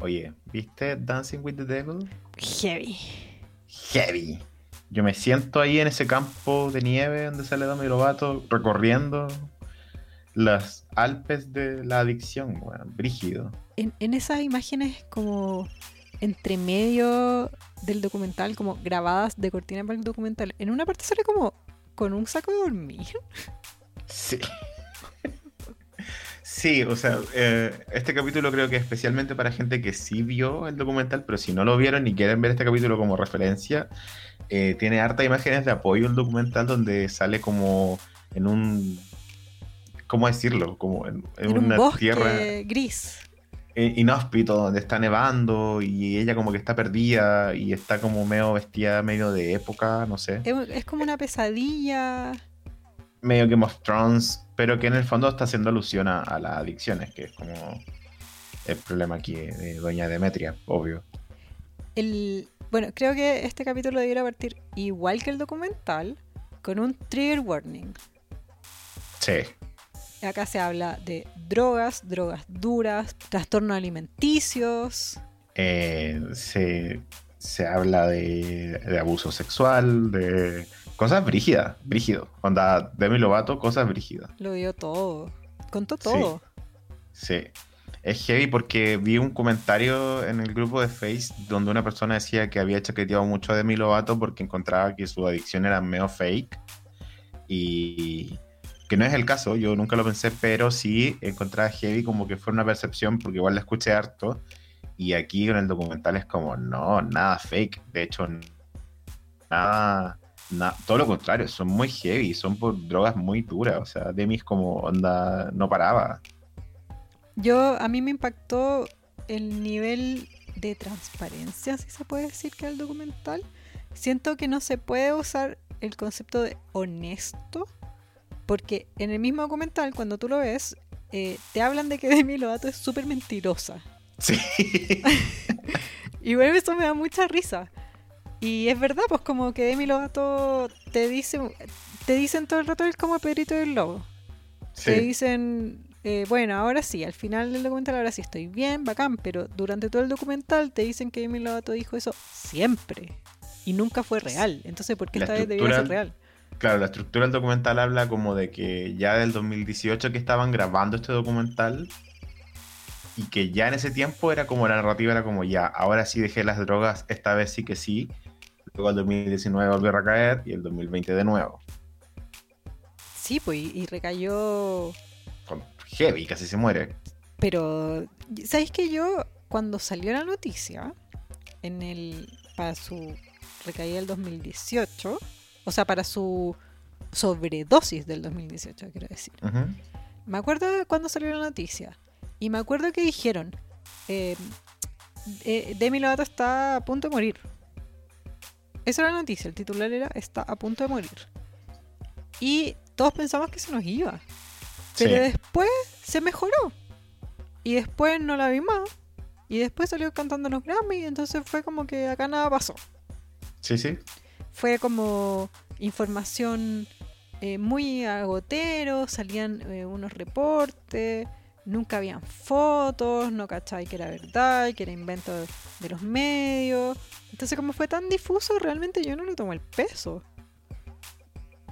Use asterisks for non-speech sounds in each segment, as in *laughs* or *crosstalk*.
Oye, ¿viste Dancing with the Devil? Heavy. Heavy. Yo me siento ahí en ese campo de nieve donde sale Dami Lovato recorriendo las Alpes de la adicción, bueno, brígido. En, en esas imágenes como entre medio del documental, como grabadas de cortina para el documental, en una parte sale como con un saco de dormir. Sí. Sí, o sea, eh, este capítulo creo que es especialmente para gente que sí vio el documental, pero si no lo vieron y quieren ver este capítulo como referencia, eh, tiene harta imágenes de apoyo el documental donde sale como en un, ¿cómo decirlo? Como en, en En un una bosque tierra gris. eh, inhóspito donde está nevando y ella como que está perdida y está como medio vestida medio de época, no sé, Es, es como una pesadilla. medio Game of Thrones, pero que en el fondo está haciendo alusión a, a las adicciones, que es como el problema aquí de Doña Demetria, obvio. El, bueno, creo que este capítulo debiera partir igual que el documental, con un trigger warning. Sí, Acá se habla de drogas, drogas duras, trastornos alimenticios. eh, se, se habla de, de abuso sexual, de cosas brígidas, brígido. Onda, Demi Lovato, cosas brígidas. Lo dio todo. Contó Sí. todo. Sí. Es heavy porque vi un comentario en el grupo de Face donde una persona decía que había chaqueteado mucho a Demi Lovato porque encontraba que su adicción era medio fake. Y que no es el caso, yo nunca lo pensé, pero sí encontraba heavy como que fue una percepción porque igual la escuché harto. Y aquí en el documental es como, no, nada fake. De hecho, nada, na- todo lo contrario, son muy heavy, son por drogas muy duras. O sea, Demi es como onda, no paraba. Yo, a mí me impactó el nivel de transparencia, si se puede decir que el documental. Siento que no se puede usar el concepto de honesto, porque en el mismo documental, cuando tú lo ves, eh, te hablan de que Demi Lovato es súper mentirosa. Sí. *laughs* Y bueno, eso me da mucha risa. Y es verdad, pues como que Demi Lovato te dice, te dicen todo el rato el como Pedrito del Lobo. Te Sí. dicen, eh, bueno, ahora sí, al final del documental ahora sí estoy bien, bacán, pero durante todo el documental te dicen que Demi Lovato dijo eso siempre. Y nunca fue real. Entonces, ¿por qué La esta vez debió ser real? Claro, la estructura del documental habla como de que ya del 2018 que estaban grabando este documental y que ya en ese tiempo era como la narrativa era como ya, ahora sí dejé las drogas, esta vez sí que sí. Luego el 2019 volvió a recaer y el 2020 de nuevo. Sí, pues, y, recayó. Con heavy, casi se muere. Pero, ¿sabéis que yo, cuando salió la noticia, en el para su recaída del 2018, o sea, para su sobredosis del 2018, quiero decir. Me acuerdo de cuando salió la noticia. Y me acuerdo que dijeron, eh, eh, Demi Lovato está a punto de morir. Esa era la noticia, el titular era está a punto de morir. Y todos pensamos que se nos iba. Pero Sí. después se mejoró. Y después no la vi más. Y después salió cantando en los Grammy. Entonces fue como que acá nada pasó. Sí, sí. Fue como información eh, muy agotero. Salían eh, unos reportes. Nunca habían fotos. No cachai que era verdad. Que era invento de, los medios. Entonces como fue tan difuso, realmente yo no le tomo el peso.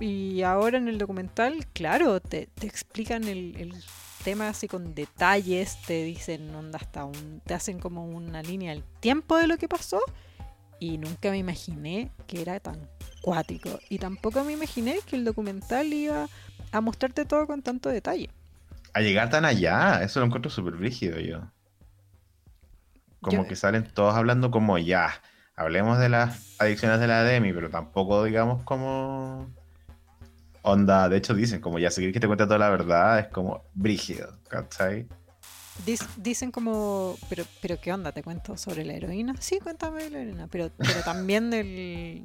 Y ahora en el documental, claro, te, explican el, el tema así con detalles, te dicen onda hasta un, te hacen como una línea del tiempo de lo que pasó. Y nunca me imaginé que era tan cuático. Y tampoco me imaginé que el documental iba a mostrarte todo con tanto detalle. A llegar tan allá, eso lo encuentro súper brígido yo. Como Yo- que salen todos hablando como ya, hablemos de las adicciones de la Demi, pero tampoco digamos como onda, de hecho dicen como ya seguir que te cuente toda la verdad es como brígido, ¿cachai? Dicen como, pero, pero ¿qué onda? ¿Te cuento sobre la heroína? Sí, cuéntame de la heroína. Pero, pero también del,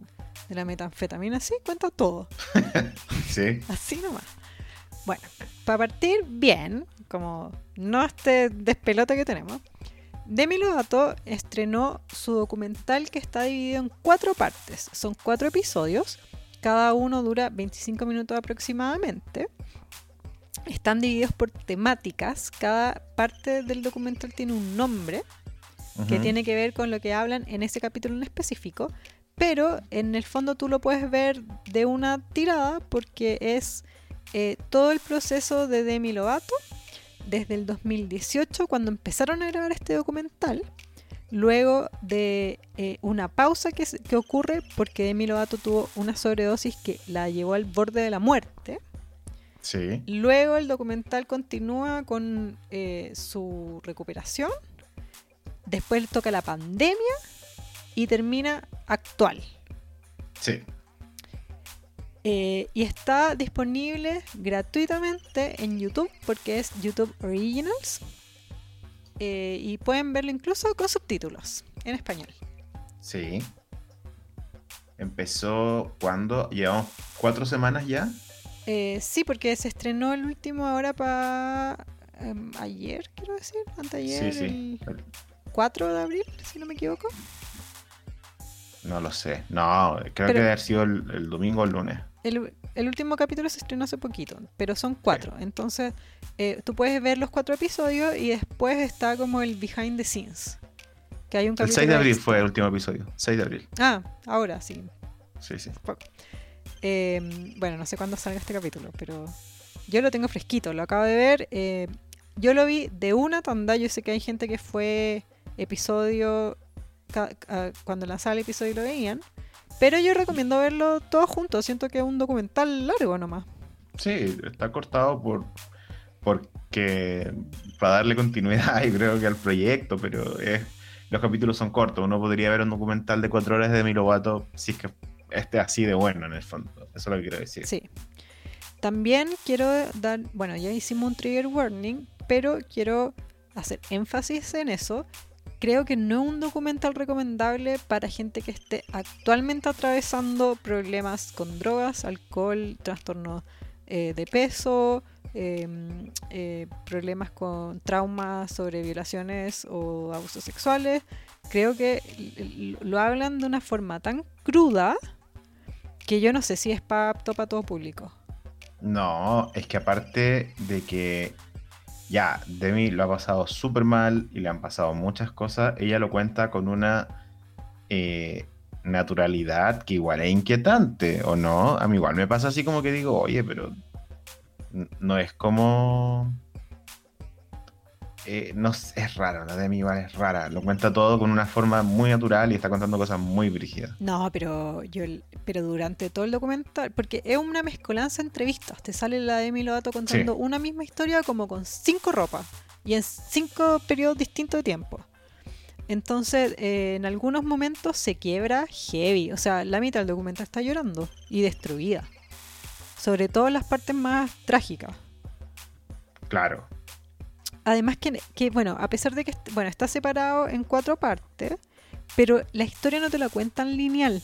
de la metanfetamina, sí, cuenta todo. *laughs* Sí, Así nomás. Bueno, para partir bien, como no este despelote que tenemos, Demi Lovato estrenó su documental que está dividido en cuatro partes. Son cuatro episodios, cada uno dura 25 minutos aproximadamente. Están divididos por temáticas, cada parte del documental tiene un nombre que tiene que ver con lo que hablan en ese capítulo en específico, pero en el fondo tú lo puedes ver de una tirada porque es eh, todo el proceso de Demi Lovato desde el 2018 cuando empezaron a grabar este documental, luego de eh, una pausa que, ocurre porque Demi Lovato tuvo una sobredosis que la llevó al borde de la muerte. Sí. Luego el documental continúa con eh, su recuperación. Después toca la pandemia y termina actual. Sí. Eh, y está disponible gratuitamente en YouTube porque es YouTube Originals. Eh, y pueden verlo incluso con subtítulos en español. Sí. Empezó cuando llevamos cuatro semanas ya. Eh, sí, porque se estrenó el último ahora para ayer, quiero decir, anteayer, Sí, sí. el 4 de abril, si no me equivoco. No lo sé. No, creo Pero- que debe haber sido el, el domingo o el lunes. El, el último capítulo se estrenó hace poquito, pero son cuatro. Entonces, eh, tú puedes ver los cuatro episodios y después está como el behind the scenes. Que hay un El capítulo 6 de abril fue el último episodio. 6 de abril. Ah, ahora sí. Sí, sí. Eh, bueno, no sé cuándo salga este capítulo, pero yo lo tengo fresquito, lo acabo de ver. eh, yo lo vi de una tanda. Yo sé que hay gente que fue episodio. Cuando lanzaba el episodio lo veían. Pero yo recomiendo verlo todo junto. Siento que es un documental largo nomás. Sí, está cortado por porque para darle continuidad, *laughs* yo creo que al proyecto, pero es, los capítulos son cortos. Uno podría ver un documental de cuatro horas de Demi Lovato si es que este así de bueno en el fondo. Eso es lo que quiero decir. Sí. También quiero dar, bueno, ya hicimos un trigger warning, pero quiero hacer énfasis en eso. Creo que no es un documental recomendable para gente que esté actualmente atravesando problemas con drogas, alcohol, trastorno eh, de peso, eh, eh, problemas con traumas sobre violaciones o abusos sexuales. Creo que lo hablan de una forma tan cruda que yo no sé si es apto para todo público. No, es que aparte de que ya Demi lo ha pasado súper mal y le han pasado muchas cosas, ella lo cuenta con una eh, naturalidad que igual es inquietante, ¿o no? A mí igual me pasa así como que digo, oye, pero no es como... eh, no sé, es raro, la Demi igual es rara, lo cuenta todo con una forma muy natural y está contando cosas muy brígidas. No, pero yo pero durante todo el documental, porque es una mezcolanza de entrevistas, te sale la Demi Lovato contando Sí. una misma historia como con cinco ropas y en cinco periodos distintos de tiempo. Entonces, eh, en algunos momentos se quiebra heavy, o sea, la mitad del documental está llorando y destruida. Sobre todo en las partes más trágicas. Claro, Además que, bueno, a pesar de que bueno, está separado en cuatro partes, pero la historia no te la cuentan lineal.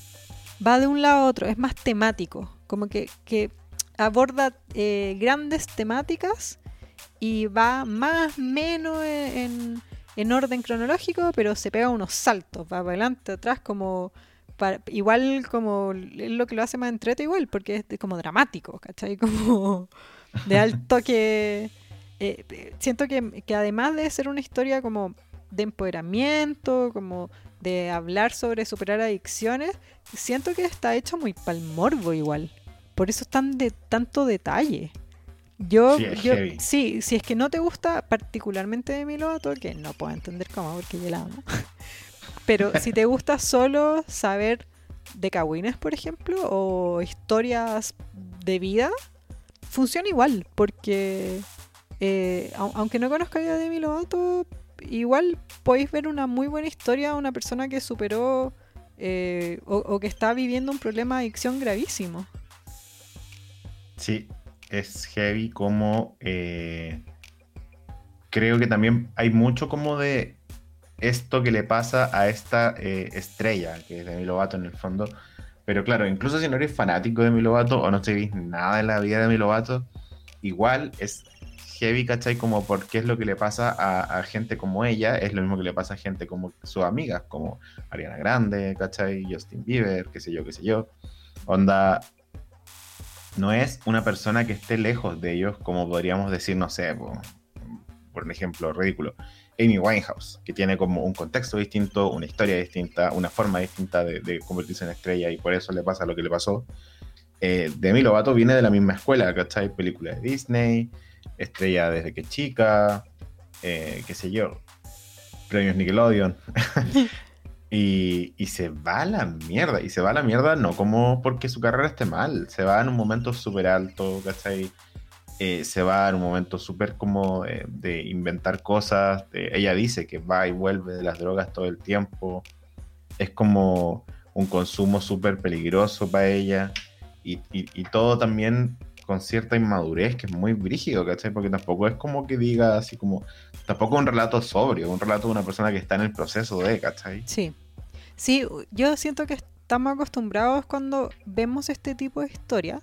Va de un lado a otro, es más temático. Como que, que aborda eh, grandes temáticas y va más menos en, en- en orden cronológico, pero se pega unos saltos, va para adelante, atrás, como igual como es lo que lo hace más entrete igual, porque es como dramático, ¿cachai? *laughs* Como de alto que eh, eh, siento que, que además de ser una historia como de empoderamiento, como de hablar sobre superar adicciones, siento que está hecho muy pal morbo igual. Por eso es tan de tanto detalle. Yo, Sí, yo sí, si es que no te gusta particularmente de Lovato, que no puedo entender cómo, porque yo la amo. *laughs* Pero *laughs* si te gusta solo saber de cagüines, por ejemplo, o historias de vida, funciona igual, porque eh, au- aunque no conozcáis a Demi Lovato, igual podéis ver una muy buena historia de una persona que superó eh, o, que está viviendo un problema de adicción gravísimo. Sí, es heavy como eh, creo que también hay mucho como de esto que le pasa a esta eh, estrella, que es Demi Lovato en el fondo. Pero claro, incluso si no eres fanático de Demi Lovato o no seguís nada de la vida de Demi Lovato, igual es heavy, ¿cachai? Como porque es lo que le pasa a, gente como ella, es lo mismo que le pasa a gente como sus amigas, como Ariana Grande, ¿cachai? Justin Bieber, qué sé yo, qué sé yo. Onda, no es una persona que esté lejos de ellos, como podríamos decir, no sé, po, por ejemplo, ridículo, Amy Winehouse, que tiene como un contexto distinto, una historia distinta, una forma distinta de, convertirse en estrella y por eso le pasa lo que le pasó. Eh, Demi Lovato viene de la misma escuela, ¿cachai? Película de Disney, estrella desde que chica, eh, qué sé yo, premios Nickelodeon. *laughs* y, y, se va a la mierda. Y se va a la mierda no como porque su carrera esté mal, se va en un momento súper alto, ¿cachai? Eh, se va en un momento súper como de, inventar cosas. ella dice que va y vuelve de las drogas todo el tiempo. Es como un consumo súper peligroso para ella. Y, y, todo también con cierta inmadurez que es muy brígido, ¿cachai? Porque tampoco es como que diga así como. Tampoco un relato sobrio, un relato de una persona que está en el proceso de, ¿cachai? Sí. Sí, yo siento que estamos acostumbrados cuando vemos este tipo de historia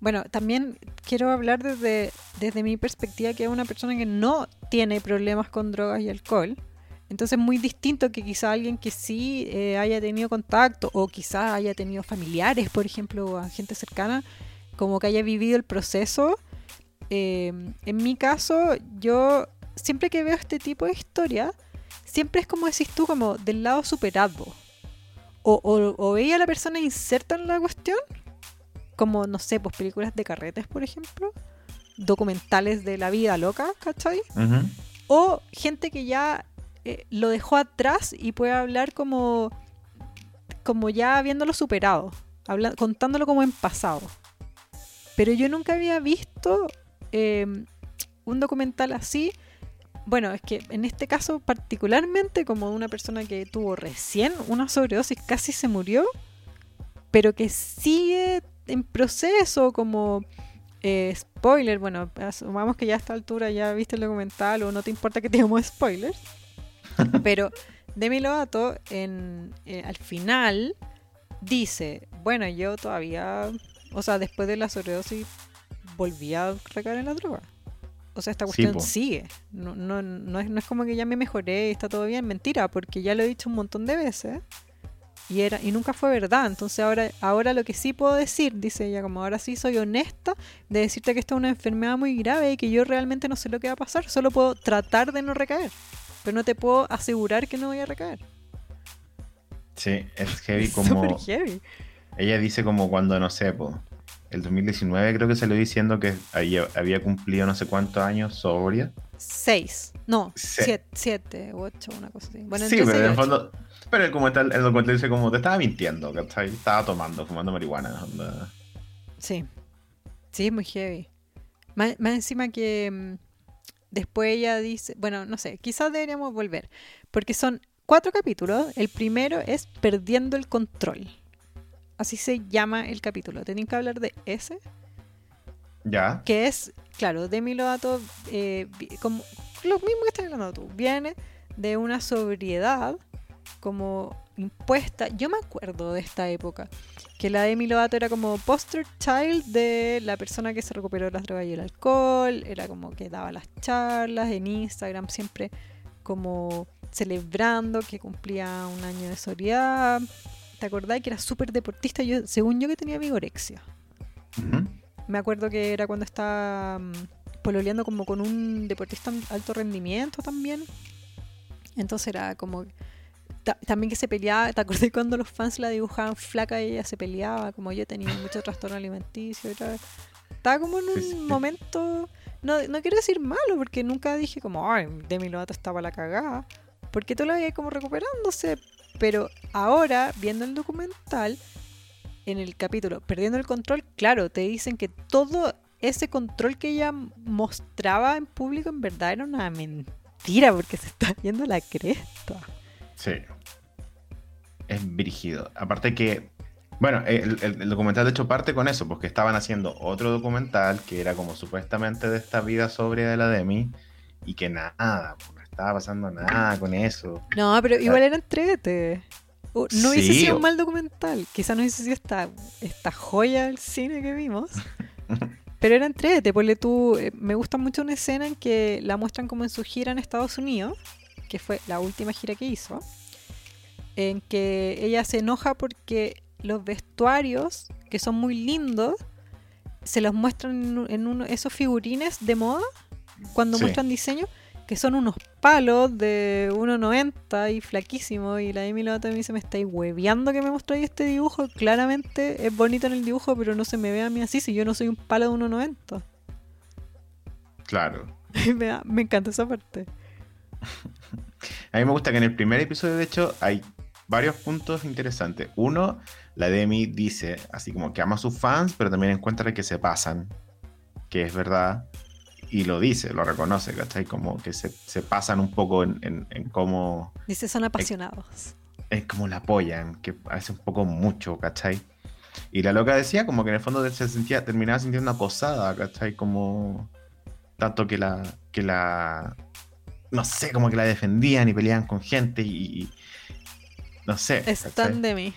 bueno, también quiero hablar desde, desde mi perspectiva, que es una persona que no tiene problemas con drogas y alcohol. Entonces es muy distinto que quizá alguien que sí eh, haya tenido contacto o quizá haya tenido familiares, por ejemplo, a gente cercana, como que haya vivido el proceso. Eh, en mi caso, yo siempre que veo este tipo de historia, siempre es como decís tú, como del lado superado. O, o, o veía a la persona inserta en la cuestión como, no sé, pues películas de carretes, por ejemplo, documentales de la vida loca, ¿cachai? O gente que ya eh, lo dejó atrás y puede hablar como, como ya habiéndolo superado, contándolo como en pasado. Pero yo nunca había visto em, un documental así. Bueno, es que en este caso particularmente como una persona que tuvo recién una sobredosis, casi se murió, pero que sigue en proceso, como eh, spoiler, bueno, asumamos que ya a esta altura ya viste el documental o no te importa que tengamos spoilers, *laughs* pero Demi Lovato en, eh, al final dice, bueno, yo todavía, o sea, después de la sobredosis volví a recaer en la droga. O sea, esta cuestión sigue. No, no, no, es, no es como que ya me mejoré y está todo bien. Mentira, porque ya lo he dicho un montón de veces y era y nunca fue verdad entonces ahora ahora lo que sí puedo decir dice ella como ahora sí soy honesta de decirte que esta es una enfermedad muy grave y que yo realmente no sé lo que va a pasar solo puedo tratar de no recaer pero no te puedo asegurar que no voy a recaer sí es heavy *laughs* como heavy. Ella dice como cuando no sé pues el 2019 creo que se lo diciendo que había, cumplido no sé cuántos años sobria seis no siete, siete ocho una cosa así bueno sí pero en el fondo pero como está, el documental dice como te estaba mintiendo, ¿cachai? Estaba tomando, fumando marihuana. Sí. Sí, es muy heavy. Más, encima que mm, después ella dice, bueno, no sé, quizás deberíamos volver, porque son cuatro capítulos. El primero es Perdiendo el Control. Así se llama el capítulo. Tienen que hablar de ese. Ya. Que es, claro, Demi Lovato, eh, como lo mismo que estás hablando tú, viene de una sobriedad como impuesta. Yo me acuerdo de esta época, que la Demi Lovato era como poster child de la persona que se recuperó de las drogas y el alcohol, era como que daba las charlas en Instagram, siempre como celebrando que cumplía un año de sobriedad. ¿Te acordás que era súper deportista? Yo, según yo que tenía vigorexia. Me acuerdo que era cuando estaba mm, pololeando como con un deportista alto rendimiento también. Entonces era como también que se peleaba, ¿te acordás cuando los fans la dibujaban flaca y ella se peleaba? Como yo tenía mucho *laughs* trastorno alimenticio. Estaba como en un momento, no, no quiero decir malo, porque nunca dije como, ay, Demi Lovato estaba la cagada, porque tú la veías como recuperándose. Pero ahora, viendo el documental, en el capítulo Perdiendo el Control, claro, te dicen que todo ese control que ella mostraba en público en verdad era una mentira, porque se está viendo la cresta. Sí. Es brígido. Aparte que, bueno, el, documental de hecho parte con eso, porque estaban haciendo otro documental que era como supuestamente de esta vida sobria de la Demi y que nada, estaba pasando nada con eso. No, pero igual era entrete. Uh, no hubiese sido un mal documental. Quizá no hubiese sido esta, esta joya del cine que vimos. *laughs* Pero era entrete, ponle tú. Eh, me gusta mucho una escena en que la muestran como en su gira en Estados Unidos que fue la última gira que hizo, en que ella se enoja porque los vestuarios, que son muy lindos, se los muestran en, uno, esos figurines de moda, cuando muestran diseño, que son unos palos de 1,90 y flaquísimo. Y la Demi Lovato me dice, me estáis hueveando que me mostráis este dibujo. Claramente es bonito en el dibujo, pero no se me ve a mí así si yo no soy un palo de 1,90. Claro. *laughs* me, da- me encanta esa parte. *laughs* A mí me gusta que en el primer episodio, de hecho, hay varios puntos interesantes. Uno, la Demi dice, así como que ama a sus fans, pero también encuentra que se pasan, que es verdad, y lo dice, lo reconoce, ¿cachai? Como que se, se pasan un poco en, en- en cómo, Dice, son apasionados. en cómo la apoyan, que hace un poco mucho, ¿cachai? Y la loca decía como que en el fondo se sentía, terminaba sintiendo acosada, ¿cachai? Como tanto que la, que la, no sé, como que la defendían y peleaban con gente y, y- no sé. Están de mí,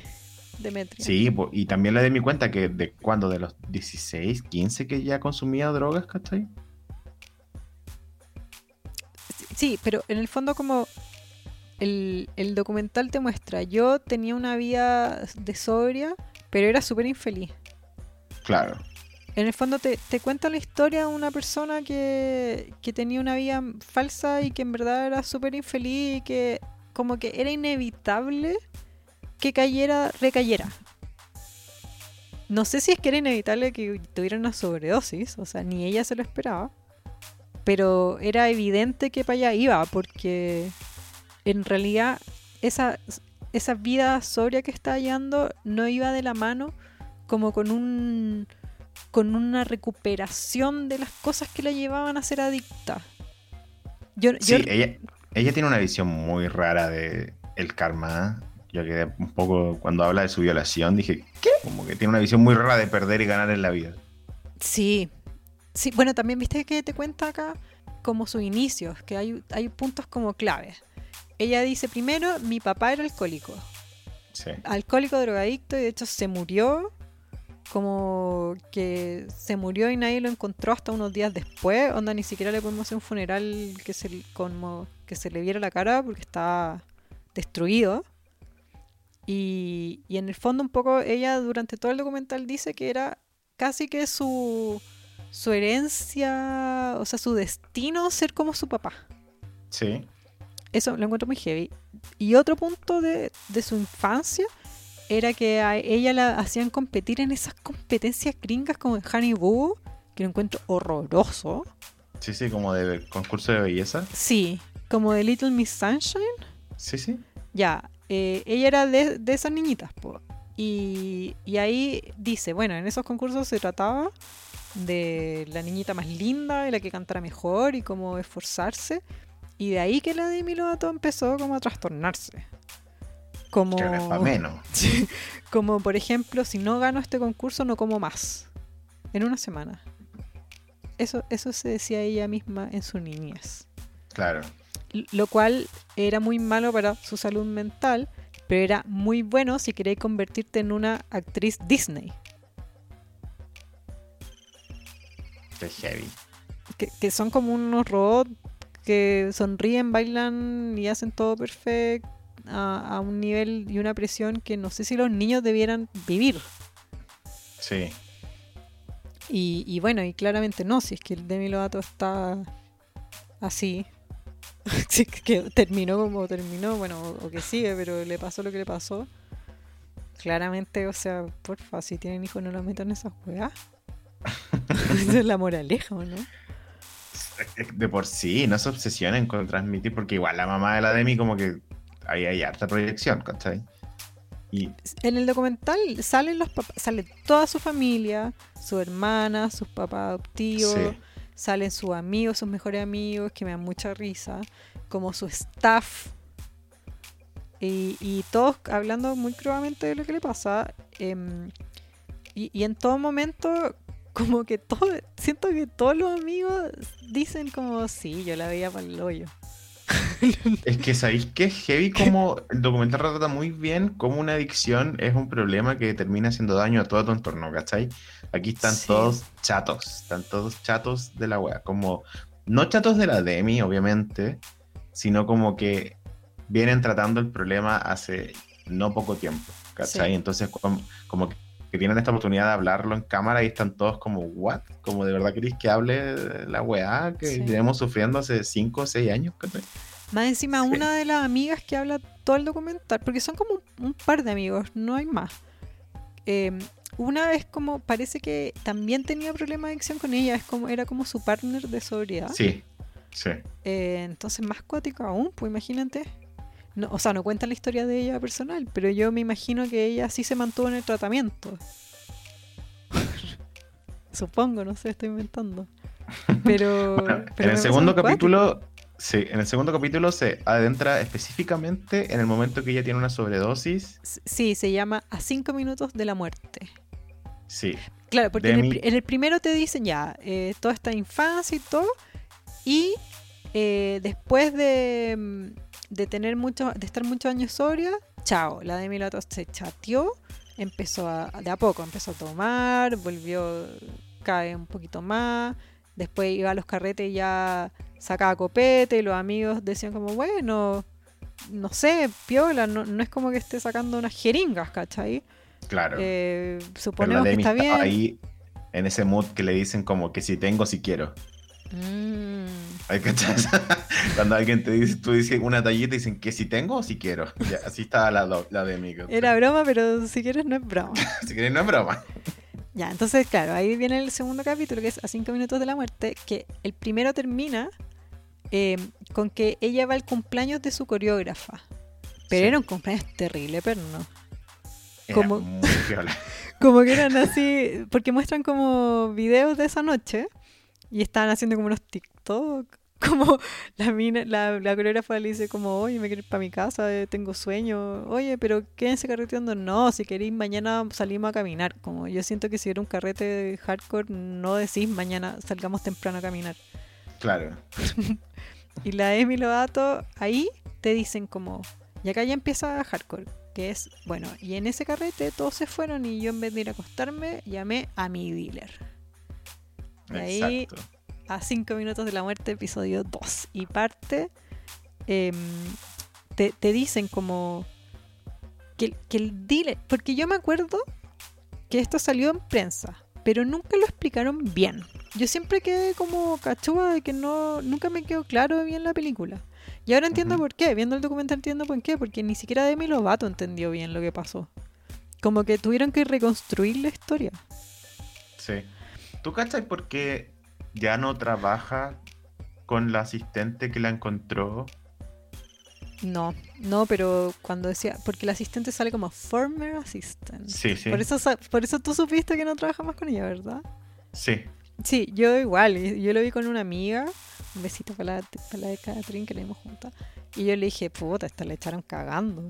Demetria. Sí, y también le di mi cuenta que de cuando, de los 16, 15 que ya consumía drogas, ¿cachai? Sí, pero en el fondo como el, el documental te muestra, yo tenía una vida de sobria, pero era súper infeliz. Claro, En el fondo te, te cuenta la historia de una persona que, que tenía una vida falsa y que en verdad era súper infeliz y que como que era inevitable que cayera, recayera. No sé si es que era inevitable que tuviera una sobredosis, o sea, ni ella se lo esperaba, pero era evidente que para allá iba, porque en realidad esa, esa vida sobria que estaba llevando no iba de la mano como con un con una recuperación de las cosas que la llevaban a ser adicta. Yo, sí, yo- ella, ella tiene una visión muy rara de el karma. Yo quedé un poco, cuando habla de su violación, dije, ¿qué? Como que tiene una visión muy rara de perder y ganar en la vida. sí. Sí, bueno, también viste que te cuenta acá como sus inicios, que hay, hay puntos como claves. Ella dice primero, mi papá era alcohólico. Sí, alcohólico drogadicto y de hecho se murió como que se murió y nadie lo encontró hasta unos días después onda ni siquiera le pudimos hacer un funeral que se como que se le viera la cara porque estaba destruido y, y en el fondo un poco ella durante todo el documental dice que era casi que su su herencia o sea su destino ser como su papá sí, eso lo encuentro muy heavy. Y otro punto de, de su infancia era que a ella la hacían competir en esas competencias gringas como en Honey Boo, que lo encuentro horroroso. sí, sí, como de concurso de belleza. Sí, como de Little Miss Sunshine. Sí, sí. Ya, eh, ella era de, de esas niñitas. po. Y, y ahí dice, bueno, en esos concursos se trataba de la niñita más linda y la que cantara mejor y cómo esforzarse. Y de ahí que la Demi Lovato empezó como a trastornarse. Como, menos. *laughs* Como por ejemplo, si no gano este concurso no como más. En una semana. Eso, eso se decía ella misma en su niñez. Claro. Lo cual era muy malo para su salud mental, pero era muy bueno si queréis convertirte en una actriz Disney. Heavy. Que, que son como unos robots que sonríen, bailan y hacen todo perfecto a, a un nivel y una presión que no sé si los niños debieran vivir. Sí. Y, y bueno, y claramente no, si es que el Demi Lovato está así. *laughs* Sí, que terminó como terminó, bueno, o, o que sigue, pero le pasó lo que le pasó. Claramente, o sea, porfa, si tienen hijos no los metan en esas juegas. *laughs* Esa es la moraleja, ¿o no? De por sí, no se obsesionen con transmitir, porque igual la mamá de la Demi como que ahí hay harta proyección, ¿cachai? Y En el documental salen los papás, sale toda su familia, su hermana, sus papás adoptivos, Sí. salen sus amigos, sus mejores amigos, que me dan mucha risa, como su staff. Y, y todos hablando muy crudamente de lo que le pasa. em, y, y en todo momento, como que todo, siento que todos los amigos dicen como, sí, yo la veía para el hoyo. *laughs* Es que sabéis que es heavy como el documental retrata muy bien cómo una adicción es un problema que termina haciendo daño a todo tu entorno, ¿cachai? Aquí están Sí. todos chatos, están todos chatos de la wea, como no chatos de la Demi, obviamente, sino como que vienen tratando el problema hace no poco tiempo, ¿cachai? Sí. Entonces como, como que que tienen esta oportunidad de hablarlo en cámara y están todos como, ¿what? Como de verdad queréis que hable la weá que Sí. llevamos sufriendo hace 5 o 6 años. Más encima, Sí. una de las amigas que habla todo el documental, porque son como un, un par de amigos, no hay más. Eh, una vez como parece que también tenía problemas de adicción con ella, es como, era como su partner de sobriedad. Sí, sí. Eh, entonces más cuático aún, pues imagínate. No, o sea, no cuenta la historia de ella personal, pero yo me imagino que ella sí se mantuvo en el tratamiento. *laughs* Supongo, no sé, estoy inventando. Pero, Bueno, pero en el segundo capítulo, sí, en el segundo capítulo se adentra específicamente en el momento que ella tiene una sobredosis. Sí, se llama A cinco minutos de la muerte. Sí, Claro, porque el, en el primero te dicen ya, eh, toda esta infancia y todo, y eh, después de, mm, de tener muchos, de estar muchos años sobria, chao, la Demi Lovato se chateó, empezó a, de a poco, empezó a tomar, volvió, cae un poquito más, después iba a los carretes y ya sacaba copete, y los amigos decían como, bueno, no sé, piola, no, no es como que esté sacando unas jeringas, ¿cachai? claro. Eh, suponemos que está bien. ahí en ese mood que le dicen como que si tengo, si quiero. Mm, ¿Hay cachas? *laughs* Cuando alguien te dice, tú dices una tallita, dicen que si tengo o si quiero. Ya, así está la, la de mí. Era broma, pero si quieres no es broma. *laughs* Si querés, no es broma. Ya, entonces, claro, ahí viene el segundo capítulo, que es A cinco minutos de la muerte, que el primero termina eh, con que ella va al cumpleaños de su coreógrafa. Pero Sí. era un cumpleaños terrible, pero no. Era Como- muy. *laughs* Como que eran así, porque muestran como videos de esa noche y estaban haciendo como unos TikTok. *laughs* Como la mina, la, la coreógrafa le dice como, oye, me quiero ir para mi casa, eh, tengo sueño. Oye, pero quédense carreteando. No, si queréis mañana salimos a caminar. Como yo siento que si era un carrete hardcore, no decís mañana salgamos temprano a caminar. Claro. *laughs* Y la Emi Lovato, ahí te dicen como, y acá ya empieza hardcore, que es, bueno, y en ese carrete todos se fueron y yo en vez de ir a acostarme, llamé a mi dealer. Y ahí- Exacto. A 5 minutos de la muerte, episodio 2. Y parte, em, te, te dicen como que, que el dealer, porque yo me acuerdo que esto salió en prensa, pero nunca lo explicaron bien. Yo siempre quedé como cachuda de que no, nunca me quedó claro bien la película. Y ahora entiendo por qué, viendo el documental entiendo por qué, porque ni siquiera Demi Lovato entendió bien lo que pasó. Como que tuvieron que reconstruir la historia. Sí. ¿Tú cachai por qué ya no trabaja con la asistente que la encontró? No, no, pero cuando decía, porque el asistente sale como former assistant. Sí, sí. Por eso, por eso tú supiste que no trabaja más con ella, ¿verdad? Sí. Sí, yo igual. Yo lo vi con una amiga. Un besito para la, para la de Catherine que la vimos juntas. Y yo le dije, puta, esta le echaron cagando.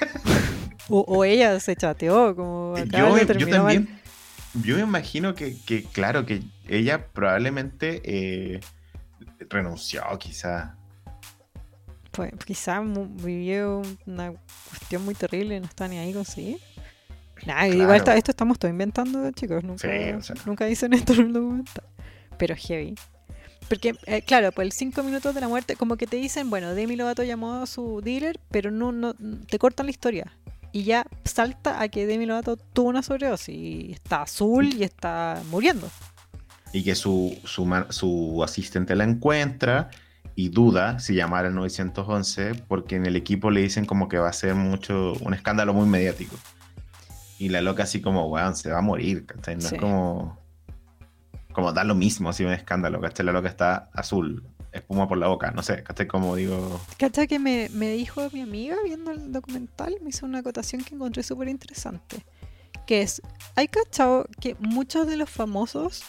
*laughs* o, o ella se chateó, como acá Yo, le yo también. Yo me imagino que, que, claro, que ella probablemente eh, renunció, quizá. Pues quizás vivió una cuestión muy terrible y no está ni ahí con sí. Nah, igual Claro. está- esto estamos todos inventando, chicos. Nunca, Sí, o sea. nunca dicen esto en el documental. Pero heavy. Porque, eh, claro, pues el 5 minutos de la muerte, como que te dicen, bueno, Demi Lovato llamó a su dealer, pero no, no te cortan la historia. Y ya salta a que Demi Lovato tuvo una sobredosis y está azul y está muriendo. Y que su, su, asistente la encuentra y duda si llamar al 911 porque en el equipo le dicen como que va a ser mucho, un escándalo muy mediático. Y la loca así como, weón, se va a morir, ¿cachai? No Sí. es como... Como da lo mismo si un escándalo, ¿cachai? La loca está azul, espuma por la boca, no sé, ¿cachai? Como digo... ¿Cachai que me, me dijo mi amiga viendo el documental? Me hizo una acotación que encontré súper interesante. Que es, hay cachado que muchos de los famosos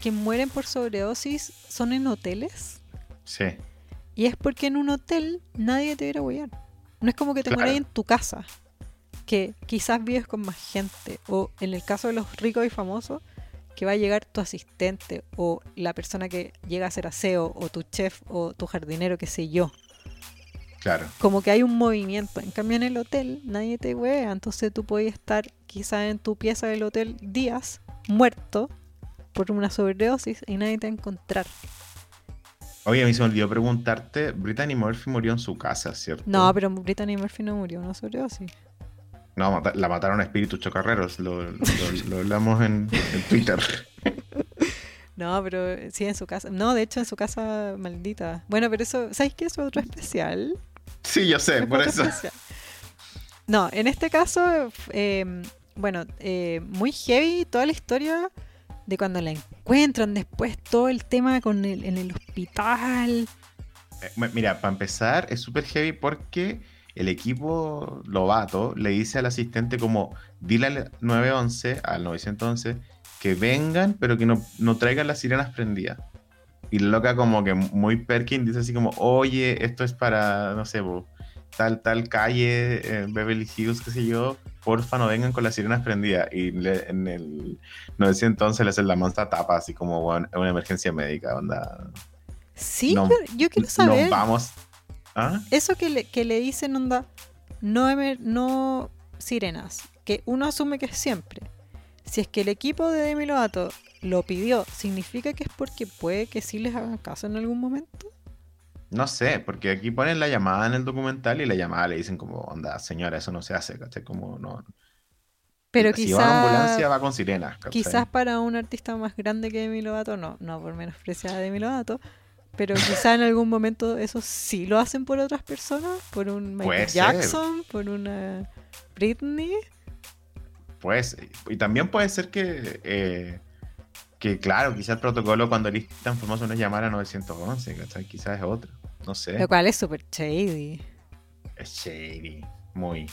que mueren por sobredosis son en hoteles. Sí, Y es porque en un hotel nadie te va a ir a huear. No es como que te Claro. mueras en tu casa. Que quizás vives con más gente. O en el caso de los ricos y famosos, que va a llegar tu asistente o la persona que llega a ser aseo o tu chef o tu jardinero, qué sé yo claro. como que hay un movimiento. En cambio, en el hotel nadie te wea. Entonces tú puedes estar quizás en tu pieza del hotel días muerto por una sobredosis y nadie te va a encontrar. Oye, a mí se me olvidó preguntarte, Brittany Murphy murió en su casa, ¿cierto? No, pero Brittany Murphy no murió de una sobredosis. No, la mataron a espíritus chocarreros. Lo, lo- lo hablamos en, en Twitter. *laughs* No, pero sí en su casa. No, de hecho en su casa maldita. Bueno, pero eso, ¿sabes qué? Eso es otro especial. Sí, yo sé, Es por eso. especial. No, en este caso, eh, bueno, eh, muy heavy toda la historia de cuando la encuentran, después todo el tema con el, en el hospital. Eh, Mira, para empezar, es súper heavy porque el equipo Lobato le dice al asistente como, dile al 911, al 911, que vengan, pero que no, no traigan las sirenas prendidas. Y la loca como que muy Perkin dice así como, oye, esto es para, no sé, tal, tal calle, eh, Beverly Hills, qué sé yo, porfa no vengan con las sirenas prendidas. Y le- en el 911 le hacen la monza tapa, así como, bueno, es una emergencia médica, onda. Sí, No- yo, yo quiero saber. Nos vamos. ¿Ah? Eso que le, que le dicen, onda, no, emer- no sirenas, que uno asume que es siempre. Si es que el equipo de Demi Lovato lo pidió, ¿significa que es porque puede que sí les hagan caso en algún momento? No sé, porque aquí ponen la llamada en el documental y la llamada le dicen como, onda, señora, eso no se hace, ¿cachai? Como no. Pero si va a ambulancia, quizás va con sirenas, ¿cachai? quizás para un artista más grande que Demi Lovato, no, no por menospreciar a Demi Lovato, pero quizás en algún momento eso sí lo hacen por otras personas, por un Puede Michael ser. Jackson, por una Britney. Pues, y también puede ser que, eh, que claro, quizás el protocolo cuando eres tan famoso no es llamar a 911, ¿cachai? Quizás es otro, no sé. Lo cual es súper shady. Es shady, muy.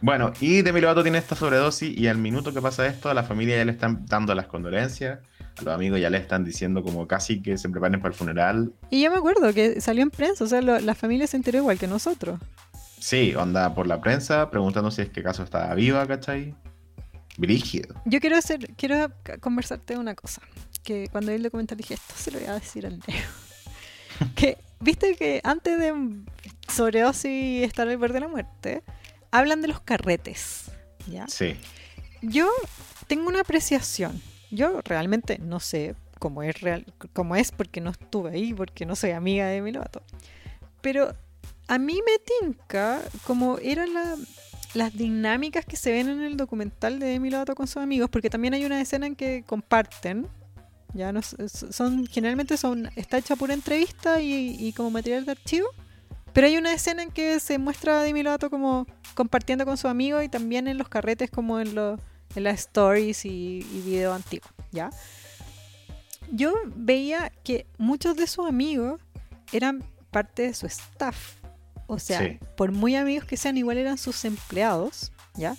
Bueno, y Demi Lovato tiene esta sobredosis y al minuto que pasa esto, a la familia ya le están dando las condolencias, los amigos ya le están diciendo como casi que se preparen para el funeral. Y yo me acuerdo que salió en prensa, o sea, lo- la familia se enteró igual que nosotros. Sí, onda por la prensa, preguntando si es que caso estaba viva, ¿cachai? Brígido. Yo quiero hacer, quiero conversarte de una cosa. Que cuando vi el documental dije, esto se lo voy a decir al Leo. *laughs* que, viste que antes de sobredosis y estar al borde de la muerte, hablan de los carretes. ¿Ya? Sí. Yo tengo una apreciación. Yo realmente no sé cómo es real, cómo es porque no estuve ahí, porque no soy amiga de Demi Lovato. Pero a mí me tinca como eran la- las dinámicas que se ven en el documental de Demi Lovato con sus amigos, porque también hay una escena en que comparten. Ya no son generalmente son está hecha pura entrevista y, y como material de archivo. Pero hay una escena en que se muestra a Demi Lovato como compartiendo con sus amigos y también en los carretes como en, los en las stories y, y videos antiguos, ¿ya? Yo veía que muchos de sus amigos eran parte de su staff. O sea, Sí. por muy amigos que sean, igual eran sus empleados, ¿ya?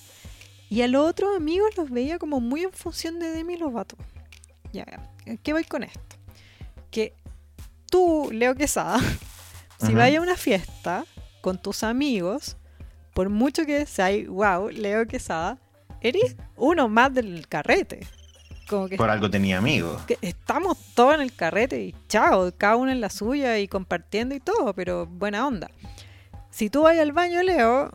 Y a los otros amigos los veía como muy en función de Demi Lovato. Ya, ¿qué voy con esto? Que tú, Leo Quesada, *laughs* si Ujú. vayas a una fiesta con tus amigos, por mucho que sea, wow, Leo Quesada, eres uno más del carrete. Como que, Por algo tenía amigos. que estamos todos en el carrete y chao, cada uno en la suya y compartiendo y todo, pero buena onda. Si tú vas al baño, Leo,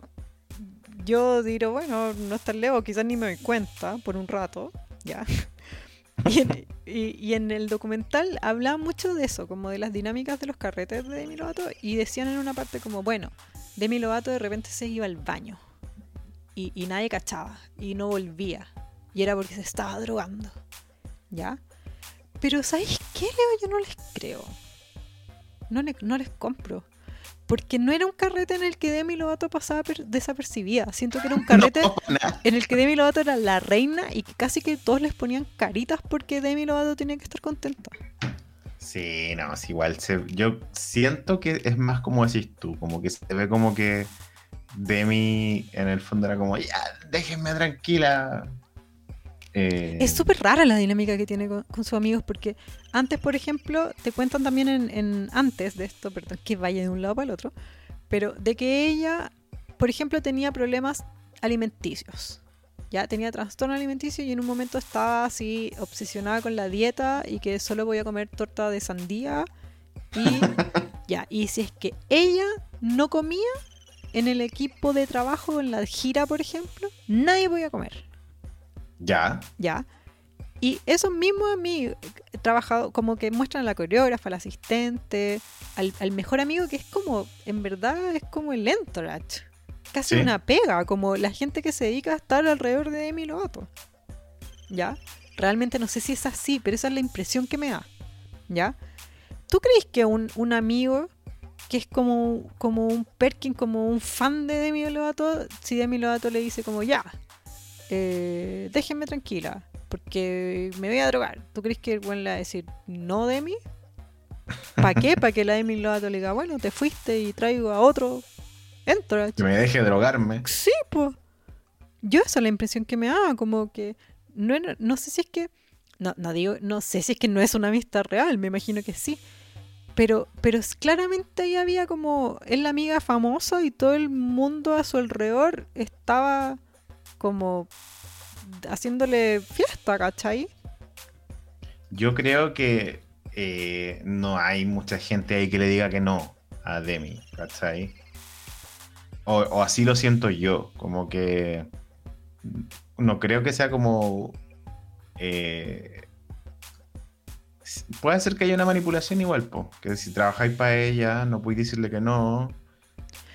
yo diré, bueno, no está Leo, quizás ni me doy cuenta por un rato, ya. *laughs* Y en, y- y en el documental hablaban mucho de eso, como de las dinámicas de los carretes de Demi Lovato, y decían en una parte como, bueno, Demi Lovato de repente se iba al baño y, y nadie cachaba y no volvía, y era porque se estaba drogando, ¿ya? Pero ¿sabéis qué, Leo? Yo no les creo. No, le- no les compro. Porque no era un carrete en el que Demi Lovato pasaba per- desapercibida. Siento que era un *laughs* carrete No, en el que Demi Lovato era la reina y que casi que todos les ponían caritas porque Demi Lovato tenía que estar contenta. Sí, no, es igual. se- yo siento que es más como decís tú, como que se ve como que Demi en el fondo era como, ya, déjenme tranquila. Eh, Es súper rara la dinámica que tiene con, con sus amigos porque antes, por ejemplo, te cuentan también en, en- antes de esto, perdón, que vaya de un lado para el otro, pero de que ella, por ejemplo, tenía problemas alimenticios. Ya tenía trastorno alimenticio y en un momento estaba así obsesionada con la dieta y que solo podía comer torta de sandía y *laughs* ya, y si es que ella no comía en el equipo de trabajo en la gira, por ejemplo, nadie podía comer. Ya, ¿ya? Y esos mismos amigos, trabajado como que muestran a la coreógrafa, al asistente, al, al mejor amigo que es como, en verdad es como el entourage. casi Sí. una pega, como la gente que se dedica a estar alrededor de Demi Lovato. ¿Ya? Realmente no sé si es así, pero esa es la impresión que me da. ¿Ya? ¿Tú crees que un, un amigo que es como, como un Perkin, como un fan de Demi Lovato, si Demi Lovato le dice como ya, eh, déjenme tranquila, porque me voy a drogar. ¿Tú crees que el buen le va a decir no Demi? ¿Para qué? Para que la Demi Lovato le diga, bueno, te fuiste y traigo a otro. Entra. Que me deje drogarme. Sí, pues. Yo esa es la impresión que me da, como que no, no sé si es que no, no digo, no sé si es que no es una amistad real, me imagino que sí. Pero, pero claramente ahí había como, es la amiga famosa y todo el mundo a su alrededor estaba como haciéndole fiesta, ¿cachai? Yo creo que eh, no hay mucha gente ahí que le diga que no a Demi, ¿cachai? O, o así lo siento yo, como que no creo que sea como... eh, puede ser que haya una manipulación igual, po, que si trabajáis para ella no podéis decirle que no.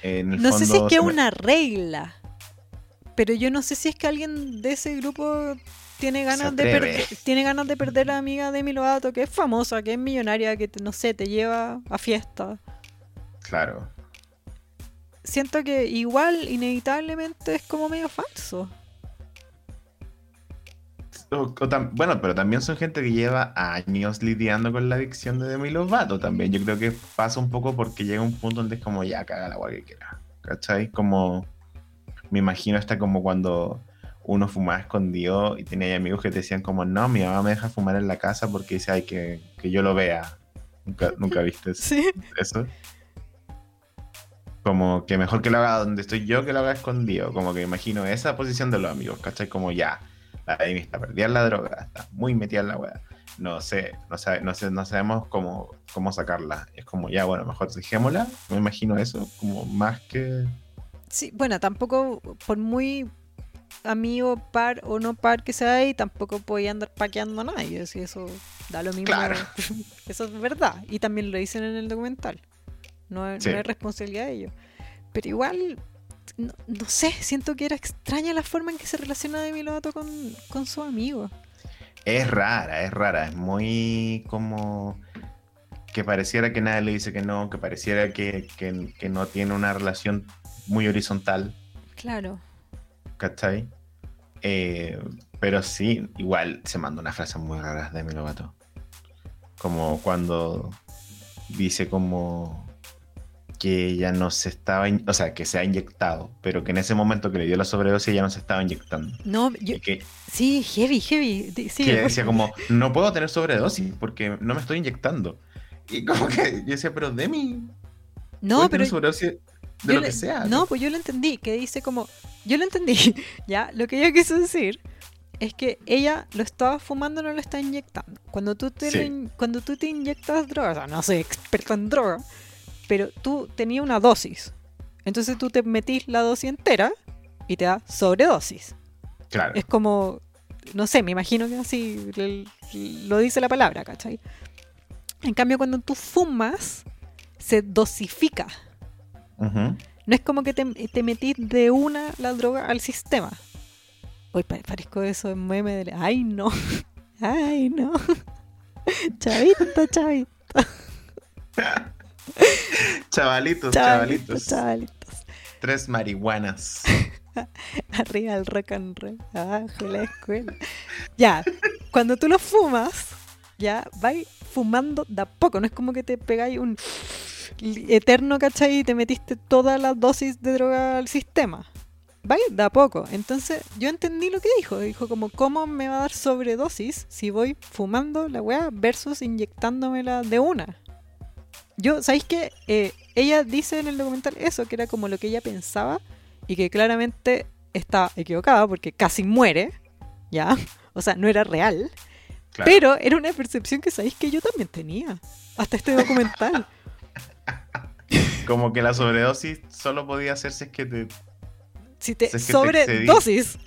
En el No sé si es que es una regla, pero yo no sé si es que alguien de ese grupo tiene ganas de perder, tiene ganas de perder a la amiga de Lovato, que es famosa, que es millonaria, que no sé, te lleva a fiesta. Claro. Siento que igual inevitablemente es como medio falso. O- o tam- bueno, pero también son gente que lleva años lidiando con la adicción de Demi Lovato también. Yo creo que pasa un poco porque llega un punto donde es como ya caga la agua que quiera. ¿Cachai? Como me imagino hasta como cuando uno fumaba escondido y tenía amigos que te decían como no, mi mamá me deja fumar en la casa porque dice ay que, que yo lo vea. Nunca, nunca viste eso. *laughs* Sí. eso. Como que mejor que lo haga donde estoy yo que lo haga escondido. Como que me imagino esa posición de los amigos, ¿cachai? Como ya, la Amy está perdida en la droga, está muy metida en la wea. No sé, no, sabe, no, sé, no sabemos cómo, cómo sacarla. Es como ya, bueno, mejor dejémosla. Me imagino eso, como más que. Sí, bueno, tampoco por muy amigo par o no par que sea y tampoco podía andar paqueando a nadie, si eso da lo mismo. Claro. *laughs* Eso es verdad. Y también lo dicen en el documental. No, Sí. no es responsabilidad de ellos. Pero igual, no, no sé, siento que era extraña la forma en que se relaciona Demi Lovato con, con su amigo. Es rara, es rara. Es muy como. Que pareciera que nadie le dice que no, que pareciera que, que, que no tiene una relación muy horizontal. Claro. ¿cachai? Eh, pero sí, igual se manda una frase muy rara de Demi Lovato. Como cuando dice como que ella no se estaba, o sea, que se ha inyectado, pero que en ese momento que le dio la sobredosis ella no se estaba inyectando. No, yo, que, sí, heavy, heavy. Que decía como, no puedo tener sobredosis porque no me estoy inyectando. Y como que yo decía, pero Demi, No, pero sobredosis de lo le- que sea. No, pues yo lo entendí, que dice como, yo lo entendí, *laughs* ya, lo que ella quiso decir es que ella lo estaba fumando, no lo está inyectando. Cuando tú te, Sí. cuando tú te inyectas droga, o sea, no soy experto en droga, pero tú tenías una dosis. Entonces tú te metís la dosis entera y te da sobredosis. Claro, Es como, no sé, me imagino que así lo dice la palabra, ¿cachai? En cambio, cuando tú fumas, se dosifica. Ujú. No es como que te, te metís de una la droga al sistema. Hoy parezco eso en meme de... Ay, no. *laughs* Ay, no. *laughs* Chavito, chavito. *laughs* *laughs* Chavalitos, Chavalitos, chavalitos. chavalitos. Tres marihuanas. *laughs* Arriba el rock and roll. Abajo la escuela. Ya, cuando tú lo fumas, ya vais fumando de a poco. No es como que te pegáis un eterno, ¿cachai? Y te metiste toda la dosis de droga al sistema. Vais de a poco. Entonces, yo entendí lo que dijo. Dijo como, ¿cómo me va a dar sobredosis si voy fumando la weá versus inyectándomela de una? Yo, ¿sabéis qué? Eh, ella dice en el documental eso, que era como lo que ella pensaba y que claramente está equivocada porque casi muere, ¿ya? *laughs* O sea, no era real, Claro. pero era una percepción que sabéis que yo también tenía, hasta este documental. *laughs* Como que la sobredosis solo podía hacerse es que te. Si te Si es que te sobredosis.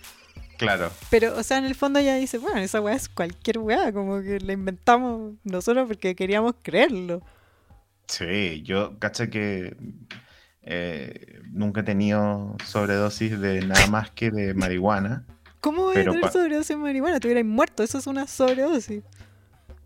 Claro. Pero, o sea, en el fondo ella dice, bueno, esa weá es cualquier weá, como que la inventamos nosotros porque queríamos creerlo. Sí, yo, cacha que. Eh, nunca he tenido sobredosis de nada más que de marihuana. ¿Cómo voy a tener sobredosis de marihuana? Te hubieras muerto, eso es una sobredosis.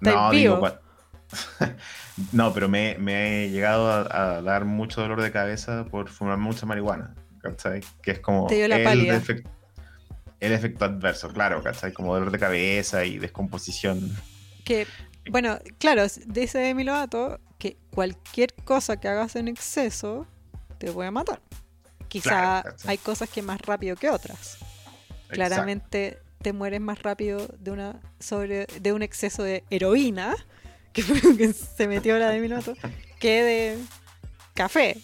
No, digo, *laughs* no, pero me, me he llegado a, a dar mucho dolor de cabeza por fumar mucha marihuana, ¿cachai? Que es como Te dio la el, efecto adverso, claro, ¿cachai? Como dolor de cabeza y descomposición. Que, bueno, claro, dice Demi Lovato que cualquier cosa que hagas en exceso te puede matar. Quizá hay cosas que más rápido que otras. Claramente te mueres más rápido de una sobre de un exceso de heroína, *laughs* que fue lo que se metió la Demi Lovato, que de café.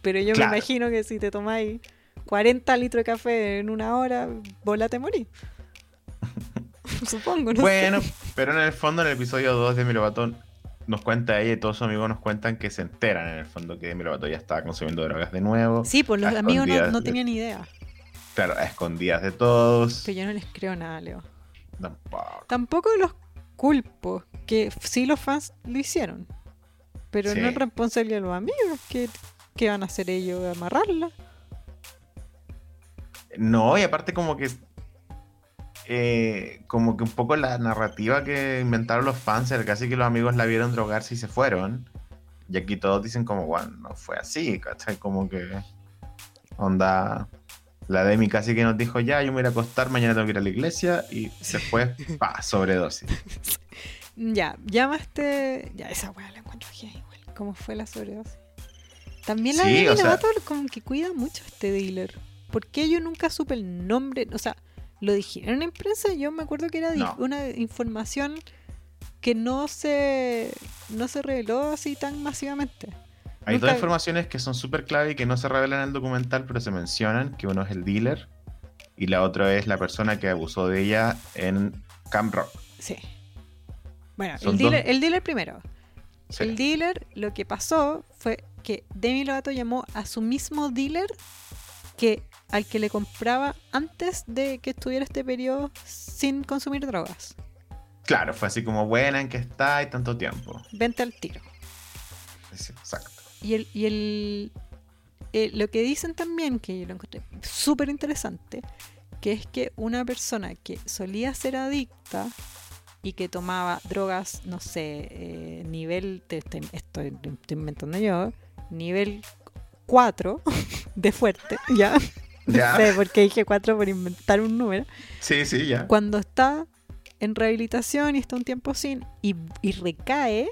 Pero yo Claro. me imagino que si te tomáis 40 litros de café en una hora, vos te morís. *laughs* Supongo, no sé. Bueno, pero en el fondo, en el episodio 2 de Milovato, nos cuenta ella y todos sus amigos nos cuentan que se enteran en el fondo que Milovato ya estaba consumiendo drogas de nuevo. Sí, pues los amigos no, de- tenían idea. Claro, a escondidas de todos. Que yo no les creo nada, Leo. Tampoco. Tampoco los culpo, que sí los fans lo hicieron. Pero Sí. no es responsabilidad de los amigos. que qué van a hacer ellos? ¿Amarrarla? No, y aparte como que eh, como que un poco la narrativa que inventaron los fans era casi que los amigos la vieron drogarse y se fueron. Y aquí todos dicen como, bueno, no fue así, ¿cachai? Como que onda... La Demi casi que nos dijo, ya, yo me voy a acostar, mañana tengo que ir a la iglesia. Y después, *laughs* pa, sobredosis. Ya, llamaste. Ya, esa weá la encuentro aquí igual. ¿Cómo fue la sobredosis? También la Sí, Demi o sea- Lovato como que cuida mucho a este dealer. ¿Por qué yo nunca supe el nombre? O sea, lo dijeron en prensa. Yo me acuerdo que era No. una información que no se, no se reveló así tan masivamente. Hay Nunca- dos informaciones que son súper clave y que no se revelan en el documental, pero se mencionan, que uno es el dealer y la otra es la persona que abusó de ella en Camp Rock. Sí. Bueno, el dos- dealer, el dealer primero. Sí. El dealer, lo que pasó fue que Demi Lovato llamó a su mismo dealer que al que le compraba antes de que estuviera este periodo sin consumir drogas. Claro, fue así como buena en que está y tanto tiempo. Vente al tiro. Sí, exacto. Y el, y el eh, lo que dicen también, que yo lo encontré súper interesante, que es que una persona que solía ser adicta y que tomaba drogas, no sé, eh, nivel, te- te- esto estoy inventando yo, nivel 4 de fuerte, ya. Ya. No sé por qué dije 4 por inventar un número. Sí, sí, ya. Cuando está en rehabilitación y está un tiempo sin y, y recae,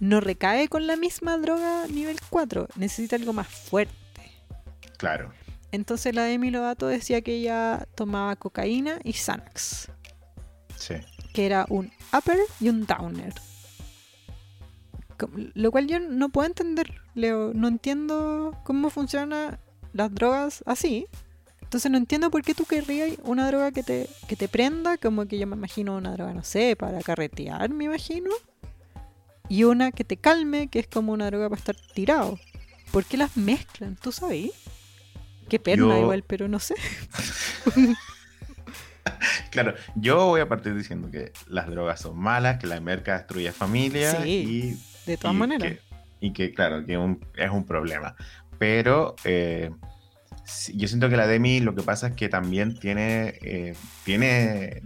no recae con la misma droga nivel 4, necesita algo más fuerte. Claro. Entonces la Demi Lovato decía que ella tomaba cocaína y Xanax, Sí. que era un upper y un downer. Lo cual yo no puedo entender, Leo. No entiendo cómo funcionan las drogas así. Entonces no entiendo por qué tú querrías una droga que te, que te prenda, como que yo me imagino una droga, no sé, para carretear, me imagino. Y una que te calme, que es como una droga para estar tirado. ¿Por qué las mezclan? ¿Tú sabes? Qué perna Yo- igual, pero no sé. *laughs* Claro, yo voy a partir diciendo que las drogas son malas, que la merca destruye familias Sí, y De todas y maneras. Que, y que, claro, que un- es un problema. Pero eh, yo siento que la Demi lo que pasa es que también tiene, eh, tiene eh,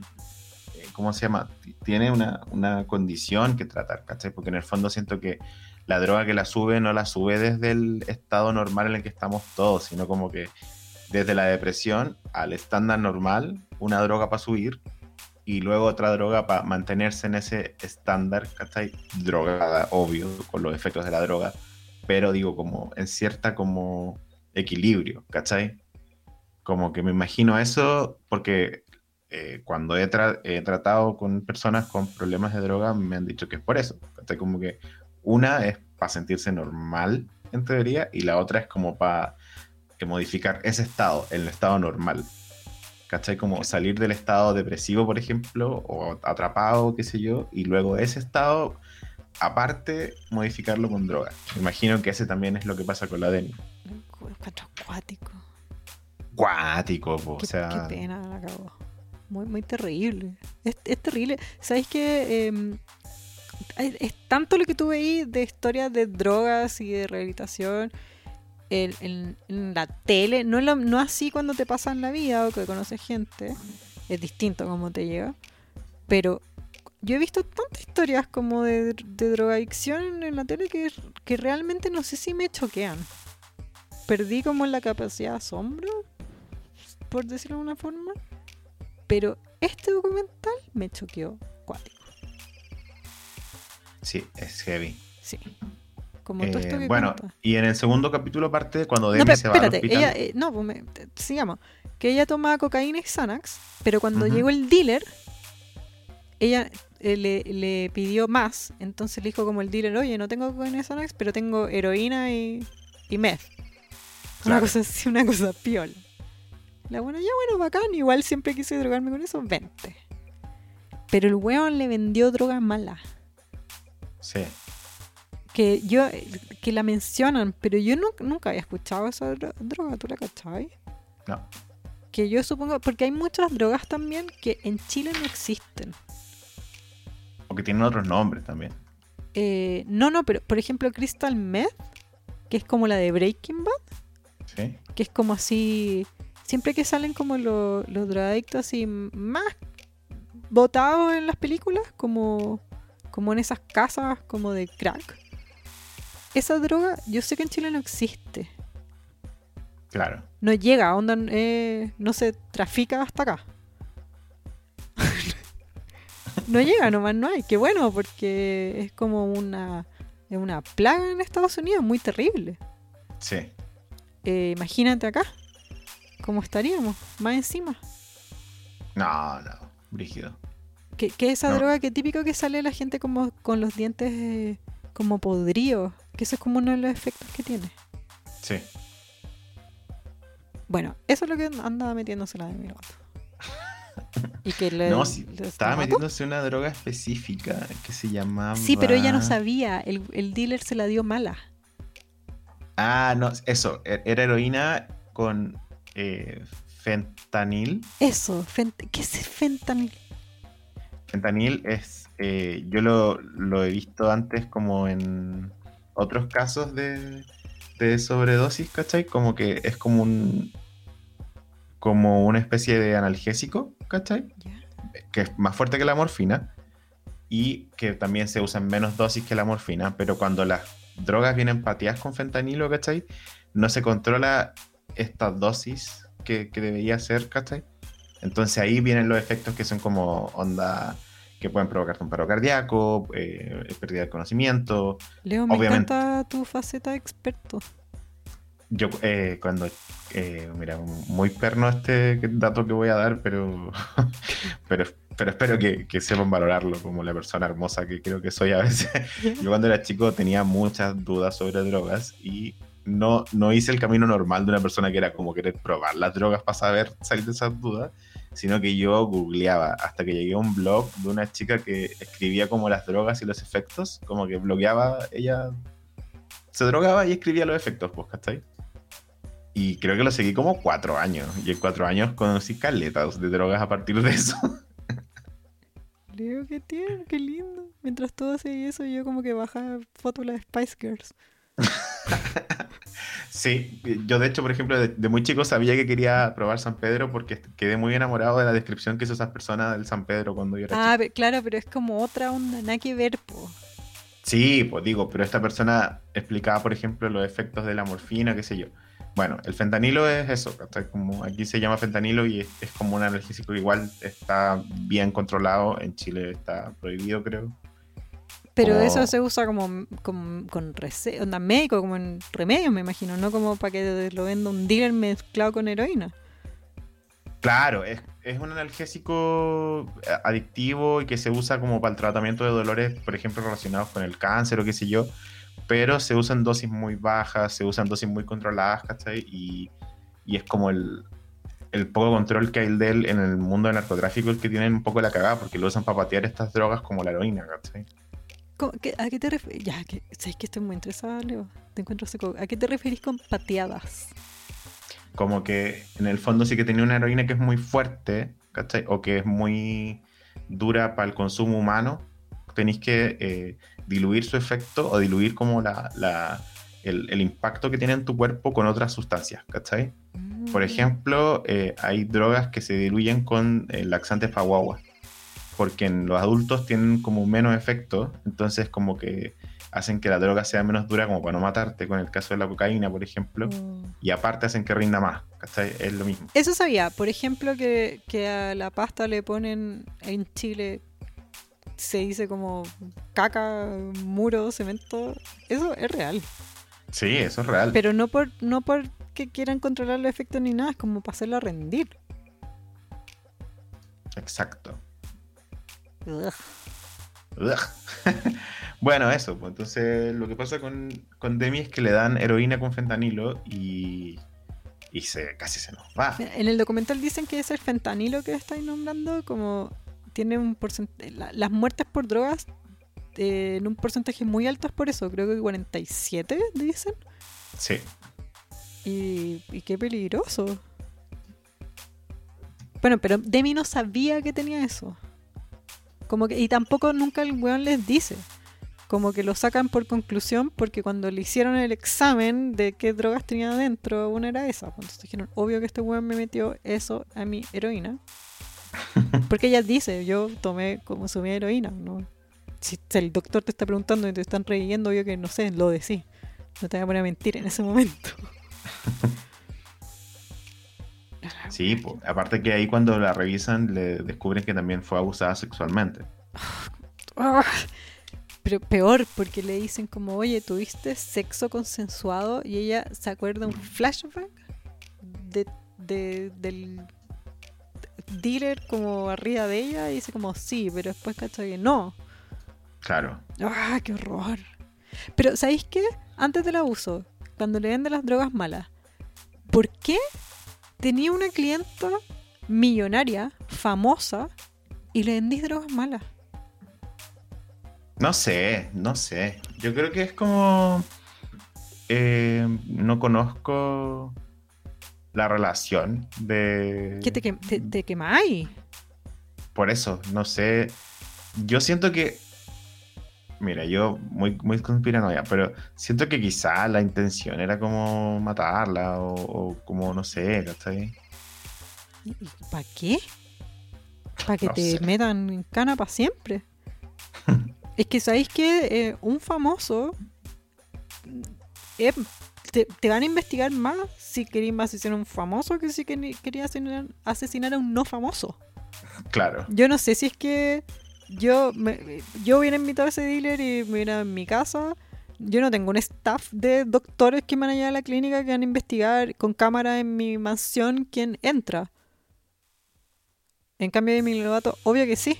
¿cómo se llama? Tiene una, una condición que tratar, ¿cachai? Porque en el fondo siento que la droga que la sube no la sube desde el estado normal en el que estamos todos, sino como que desde la depresión al estándar normal, una droga para subir y luego otra droga para mantenerse en ese estándar, ¿cachai? Drogada, obvio, con los efectos de la droga, pero digo, como en cierta como equilibrio, ¿cachai? Como que me imagino eso porque eh, cuando he, tra- he tratado con personas con problemas de droga me han dicho que es por eso, ¿cachai? Como que una es para sentirse normal, en teoría, y la otra es como para modificar ese estado, el estado normal. ¿Cachai? Como salir del estado depresivo, por ejemplo, o atrapado, qué sé yo, y luego ese estado, aparte, modificarlo con droga. Me imagino que ese también es lo que pasa con la Demi. Encuentro acuático. Cuático, po, o sea. qué pena la cagó. Muy, muy terrible. Es, es terrible. ¿Sabéis que em, es, es tanto lo que tú veis de historias de drogas y de rehabilitación en, en la tele, no, no así cuando te pasa en la vida o que conoces gente, es distinto cómo te llega, pero yo he visto tantas historias como de, de drogadicción en la tele que, que realmente no sé si me choquean. Perdí como la capacidad de asombro, por decirlo de alguna forma, pero este documental me choqueó cuático. Sí, es heavy. Sí. Como todo esto Eh, que bueno, cuenta. y en el segundo capítulo parte cuando No, Demi pero se va al espérate, hospital. ella, eh, no, pues me- sigamos. Que ella tomaba cocaína y Xanax, pero cuando llegó el dealer, ella eh, le, le pidió más. Entonces le dijo como el dealer, oye, no tengo cocaína y Xanax, pero tengo heroína y, y meth. Una cosa así, una cosa piola. La buena, ya bueno, bacán, igual siempre quise drogarme con eso, vente. Pero el weón le vendió droga mala. Sí. Que yo, que la mencionan, pero yo nu- nunca había escuchado esa dro- droga, ¿tú la cachabas? No. Que yo supongo, porque hay muchas drogas también que en Chile no existen. Porque tienen otros nombres también. Eh, no, no, pero por ejemplo Crystal Meth, que es como la de Breaking Bad, Sí. que es como así, siempre que salen como lo- los drogadictos así más botados en las películas, como, como en esas casas como de crack. Esa droga, yo sé que en Chile no existe. Claro. No llega, onda, eh, no se trafica hasta acá. *laughs* no llega, nomás no hay. Qué bueno, porque es como una, es una plaga en Estados Unidos muy terrible. Sí. Eh, imagínate acá, cómo estaríamos, más encima. No, no. Brígido. Que, que esa No. droga que típico que sale la gente como con los dientes eh, como podridos, que eso es como uno de los efectos que tiene. Sí. Bueno, eso es lo que anda metiéndose la de mi gato. Y que le, *laughs* No, le- estaba metiéndose una droga específica que se llamaba. Sí, pero ella no sabía. El, el dealer se la dio mala. Ah, no, eso. e- Era heroína con eh, fentanil. Eso, fent- ¿qué es fentanil? Fentanil es. Eh, yo lo, lo he visto antes como en otros casos de, de sobredosis, ¿cachai? Como que es como un. Como una especie de analgésico, ¿cachai? Que es más fuerte que la morfina y que también se usa en menos dosis que la morfina, pero cuando las drogas vienen pateadas con fentanilo, ¿cachai? No se controla esta dosis que, que debería ser, ¿cachai? Entonces ahí vienen los efectos que son como onda que pueden provocarte un paro cardíaco, eh, pérdida de conocimiento. Leo, me Obviamente. encanta tu faceta de experto. Yo eh, cuando, eh, mira, muy perno este dato que voy a dar, pero, *laughs* pero, pero espero que, que sepan valorarlo como la persona hermosa que creo que soy a veces. *laughs* Yo cuando era chico tenía muchas dudas sobre drogas y no, no hice el camino normal de una persona que era como querer probar las drogas para saber salir de esas dudas, sino que yo googleaba hasta que llegué a un blog de una chica que escribía como las drogas y los efectos, como que blogueaba, ella se drogaba y escribía los efectos, pues, ¿cachai? Y creo que lo seguí como cuatro años. Y en cuatro años conocí caletas de drogas a partir de eso. *laughs* Leo, qué tierno, qué lindo. Mientras todo hacía eso, yo como que bajaba fotos de Spice Girls. Sí, yo de hecho, por ejemplo, de, de muy chico sabía que quería probar San Pedro porque quedé muy enamorado de la descripción que hizo esas personas del San Pedro cuando yo era Ah, chico. claro, pero es como otra onda, nada que ver, po. Sí, pues digo, pero esta persona explicaba, por ejemplo, los efectos de la morfina, qué sé yo. Bueno, el fentanilo es eso. Como aquí se llama fentanilo y es, es como un analgésico que igual está bien controlado. En Chile está prohibido, creo. Pero Como- eso se usa como, como con rece- onda médico, como en remedios, me imagino, no como para que lo venda un dealer mezclado con heroína. Claro, es, es un analgésico eh, adictivo y que se usa como para el tratamiento de dolores, por ejemplo, relacionados con el cáncer o qué sé yo, pero se usa en dosis muy bajas, se usan dosis muy controladas, ¿cachai? Y, y es como el, el poco control que hay de él en el mundo del narcotráfico el que tienen un poco la cagada, porque lo usan para patear estas drogas como la heroína, ¿cachai? ¿Cómo- qué- ¿A qué te refieres? Ya, que, sabes que estoy muy interesada, Leo. Te encuentro seco. ¿A qué te referís con pateadas? como que en el fondo sí que tenía una heroína que es muy fuerte, ¿cachai? O que es muy dura para el consumo humano, tenéis que eh, diluir su efecto o diluir como la, la, el, el impacto que tiene en tu cuerpo con otras sustancias, ¿cachai? Por Mm. ejemplo, eh, hay drogas que se diluyen con eh, laxantes para guagua, porque en los adultos tienen como menos efecto, entonces como que hacen que la droga sea menos dura como para no matarte, con el caso de la cocaína, por ejemplo, Oh. y aparte hacen que rinda más, ¿cachai? Es lo mismo. Eso sabía, por ejemplo, que, que a la pasta le ponen en Chile, se dice como caca, muro, cemento. Eso es real. Sí, eso es real. Pero no por no porque quieran controlar los efectos ni nada, es como para hacerlo rendir. Exacto. *laughs* Bueno, eso, pues entonces lo que pasa con, con Demi es que le dan heroína con fentanilo y, y se, casi se nos va. En el documental dicen que es el fentanilo que estáis nombrando, como tiene un porcentaje. las muertes por drogas eh, en un porcentaje muy alto es por eso, creo que 47 dicen. Sí, Y, y qué peligroso. Bueno, pero Demi no sabía que tenía eso. Como que, y tampoco nunca el weón les dice. Como que lo sacan por conclusión porque cuando le hicieron el examen de qué drogas tenía adentro, una era esa. Entonces dijeron, obvio que este weón me metió eso a mi heroína. *laughs* Porque ella dice, yo tomé, como consumí heroína. ¿no? Si el doctor te está preguntando y te están reyendo, obvio que no sé, lo decís. No te voy a poner a mentir en ese momento. *laughs* sí, aparte que ahí cuando la revisan le descubren que también fue abusada sexualmente. Pero peor, porque le dicen como, oye, tuviste sexo consensuado y ella se acuerda un flashback de, de- del dealer como arriba de ella y dice como, sí, pero después cacha que no. Claro. ¡Ah, qué horror! Pero, ¿sabéis qué? Antes del abuso, cuando le venden las drogas malas, ¿por qué tenía una clienta millonaria, famosa, y le vendís drogas malas? No sé, no sé. Yo creo que es como... eh, no conozco la relación de... ¿Qué te, te, te quemáis? Por eso, no sé. Yo siento que. Mira, yo muy, muy conspiranoia, pero siento que quizá la intención era como matarla o, o como, no sé, ¿cachai? ¿Para qué? ¿Para que No te sé. metan en cana para siempre? *laughs* es que sabéis que eh, un famoso eh, te, te van a investigar más si más asesinar a un famoso que si querí- quería asesinar, asesinar a un no famoso. Claro. Yo no sé si es que yo, me, yo hubiera invitado a ese dealer y me hubiera en mi casa. Yo no tengo un staff de doctores que van a llevar a la clínica que van a investigar con cámara en mi mansión quién entra. En cambio de mi Lovato, obvio que sí.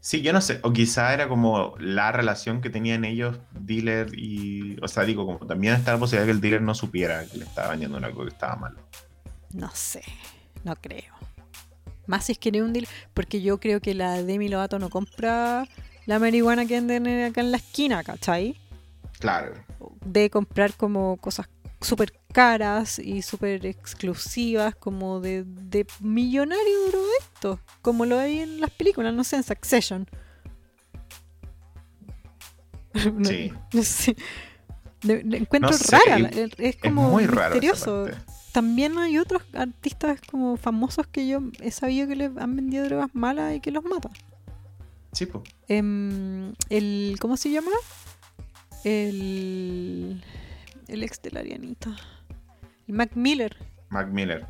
Sí, yo no sé. O quizá era como la relación que tenían ellos, dealer y. O sea, digo, como también está la posibilidad que el dealer no supiera que le estaba vendiendo algo que estaba mal. No sé, no creo. Más si es que no es un dealer, porque yo creo que la Demi Lovato no compra la marihuana que venden acá en la esquina, ¿cachai? Claro. de comprar como cosas súper caras y súper exclusivas, como de, de millonario drogadicto, como lo hay en las películas, no sé, en Succession. *laughs* No- Sí. no sé. Le- le encuentro No sé, rara, es Es como muy misterioso. También hay otros artistas como famosos que yo he sabido que les han vendido drogas malas y que los matan. Sí, pues. Em, el ¿cómo se llama? El el ex de la Arianita. El Mac Miller. Mac Miller.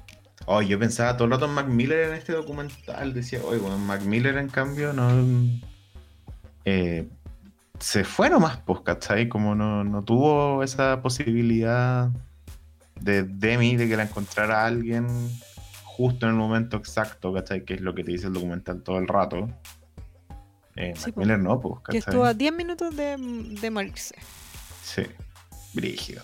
Oh, yo pensaba todo el rato en Mac Miller en este documental. Decía, oye, bueno, Mac Miller en cambio no. eh, se fue nomás, pues, ¿cachai? Como no, no tuvo esa posibilidad de Demi de que la encontrara alguien justo en el momento exacto, ¿cachai? Que es lo que te dice el documental todo el rato. Eh, Sí. Miller no, pues, Que estuvo a 10 minutos de, de morirse. Sí, brígido.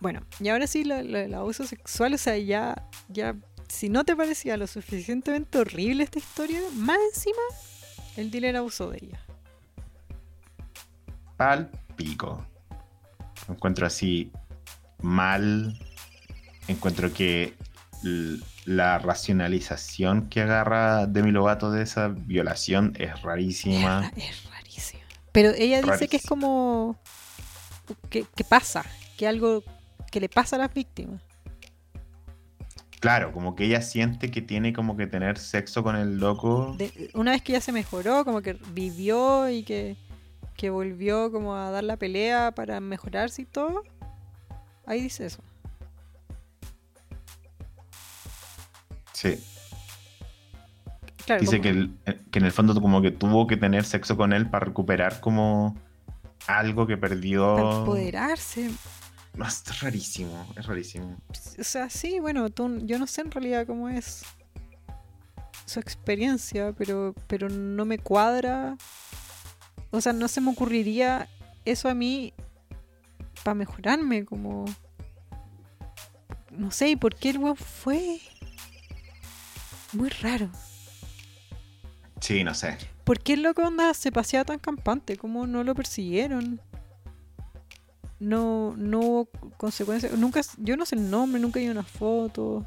Bueno, y ahora sí, lo- lo- el abuso sexual, o sea, ya, ya, si no te parecía lo suficientemente horrible esta historia, más encima, el dealer abusó de ella. Pal pico. Lo encuentro así mal. Encuentro que la racionalización que agarra Demi Lovato de esa violación es rarísima. *laughs* Es, ra- es rarísimo. Pero ella dice que es como. Que, que pasa, que algo que le pasa a las víctimas. Claro, como que ella siente que tiene como que tener sexo con el loco. De- una vez que ya se mejoró, como que vivió y que, que volvió como a dar la pelea para mejorarse y todo. Ahí dice eso. Sí. Claro, Dice que, el- eh, que en el fondo como que tuvo que tener sexo con él para recuperar como algo que para perdió. empoderarse. No, es rarísimo, es rarísimo. O sea, sí, bueno, tú- yo no sé en realidad cómo es su experiencia, pero, pero no me cuadra. O sea, no se me ocurriría eso a mí para mejorarme, como... No sé, ¿y por qué el weón fue? Muy raro. Sí, no sé. ¿Por qué el loco onda se paseaba tan campante? ¿Cómo no lo persiguieron? No, no hubo consecuencias. Nunca, yo no sé el nombre, nunca hay una foto.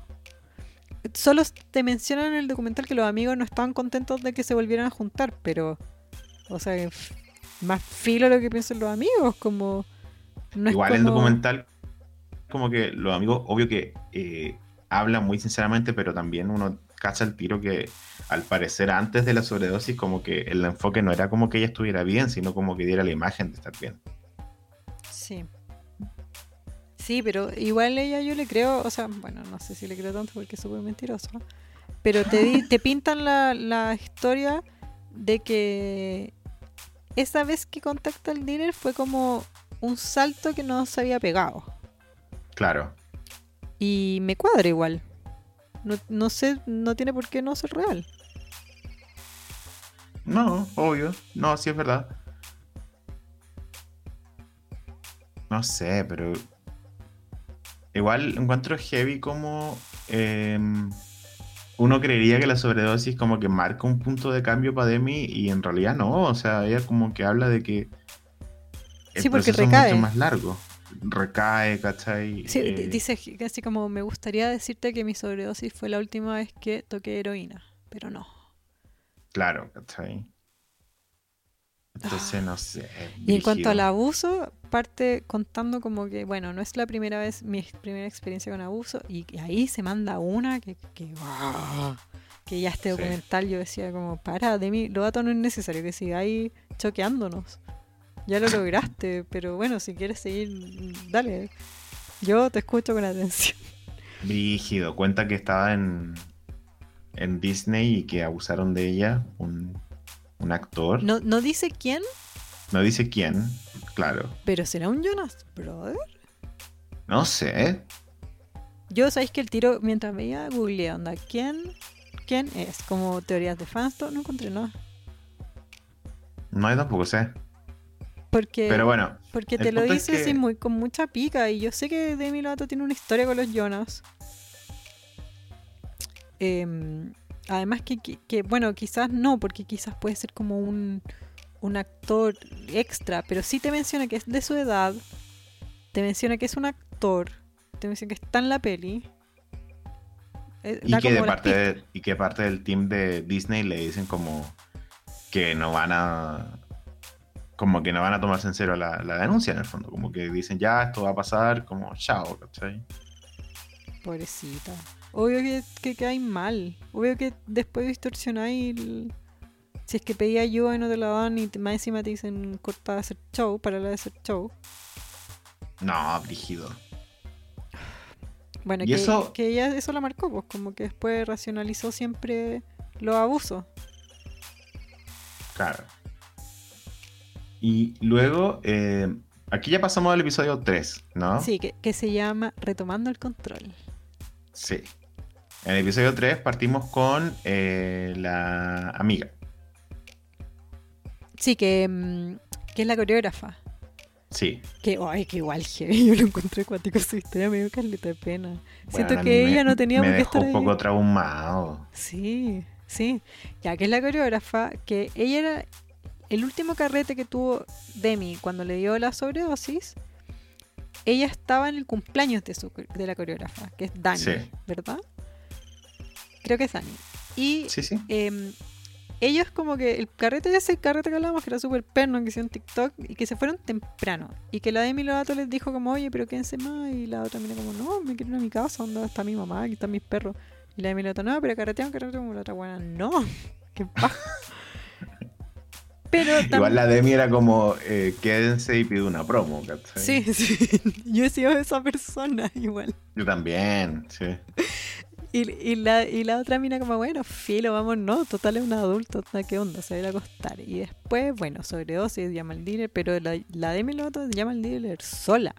Solo te mencionan en el documental que los amigos no estaban contentos de que se volvieran a juntar, pero, o sea, más filo lo que piensan los amigos, como no Igual el como- documental, como que los amigos, obvio que eh, hablan muy sinceramente, pero también uno cacha el tiro que al parecer antes de la sobredosis, como que el enfoque no era como que ella estuviera bien, sino como que diera la imagen de estar bien. Sí. Sí, pero igual ella yo le creo, o sea, bueno, no sé si le creo tanto porque es súper mentiroso, pero te, di- te pintan la, la historia de que esa vez que contacta al dealer fue como un salto que no se había pegado. Claro. Y me cuadra igual. No, no sé, no tiene por qué no ser real. No, obvio. No, sí es verdad. No sé, pero. Igual encuentro heavy como. em, uno creería que la sobredosis como que marca un punto de cambio para Demi y en realidad no. O sea, ella como que habla de que. El Sí, porque proceso es recae. mucho más largo. Recae, ¿cachai? Sí, Eh, dice así como me gustaría decirte que mi sobredosis fue la última vez que toqué heroína, pero no. Claro, ¿cachai? Entonces, Ah. no sé. Y en cuanto al abuso, parte contando como que, bueno, no es la primera vez, mi primera experiencia con abuso, y ahí se manda una que, que, que ya este Sí. documental yo decía como, para, de mí, lo dato no es necesario que sigáis choqueándonos. Ya lo lograste, pero bueno, si quieres seguir, dale. Yo te escucho con atención. Brígido, cuenta que estaba en, en Disney y que abusaron de ella un, un actor. No. No, no dice quién, dice quién, claro. pero será un Jonas Brother. No sé. Yo sabéis que el tiro, mientras veía, googleé, onda, ¿quién, quién es? Como teorías de fans, todo, no encontré nada. No, yo tampoco sé. Porque, Pero bueno, porque te lo es dice que- así muy, con mucha pica. Y yo sé que Demi Lovato tiene una historia con los Jonas. Em, además que, que- que, bueno, quizás no, porque quizás puede ser como un, un actor extra. Pero sí te menciona que es de su edad. Te menciona que es un actor. Te menciona que está en la peli. Eh, y que, de parte de- y que parte del team de Disney le dicen como que no van a. Como que no van a tomarse en serio la, la denuncia en el fondo. Como que dicen, ya, esto va a pasar, como, chao, ¿cachai? Pobrecita. Obvio que, que quedáis mal. Obvio que después distorsionáis. el- Si es que pedí ayuda y no te la dan y más encima te dicen corta de hacer show, para la de hacer show. No, brígido. Bueno, Y que, eso- que ella eso la marcó, pues como que después racionalizó siempre los abusos. Claro. Y luego, eh, aquí ya pasamos al episodio 3, ¿no? Sí, que, que se llama Retomando el Control. Sí. En el episodio 3 partimos con eh, la amiga. Sí, que, mm, que es la coreógrafa. Sí. Que, ay, que igual yo lo encontré cuático su historia, me dio caleta de pena. Siento Bueno, que ella no tenía me por qué dejó estar un ahí. poco traumado. Sí, sí. Ya que es la coreógrafa, que ella era el último carrete que tuvo Demi cuando le dio la sobredosis. Ella estaba en el cumpleaños de, su, de la coreógrafa, que es Dani, Sí. ¿verdad? Creo que es Dani. Y Sí, sí. em, ellos como que el carrete ese carrete que hablábamos que era súper perno, que hicieron TikTok y que se fueron temprano. Y que la Demi Lovato les dijo como, oye, pero quédense más. Y la otra mira como, no, me quiero ir a mi casa, donde está mi mamá, aquí están mis perros. Y la Demi Lovato, no, pero carretean como la otra buena. No, *laughs* qué paja. Pero Igual la Demi era como, eh, quédense y pido una promo, ¿cachai? Sí, *laughs* sí. Yo he sido esa persona *laughs* igual. Yo también, sí. Y, y, la, y la otra mina como, bueno, filo, vamos, no, total es un adulto, ¿qué onda? Se va a ir a acostar. Y después, bueno, sobredosis, llama al dealer, pero la, la Demi Lovato llama al dealer sola.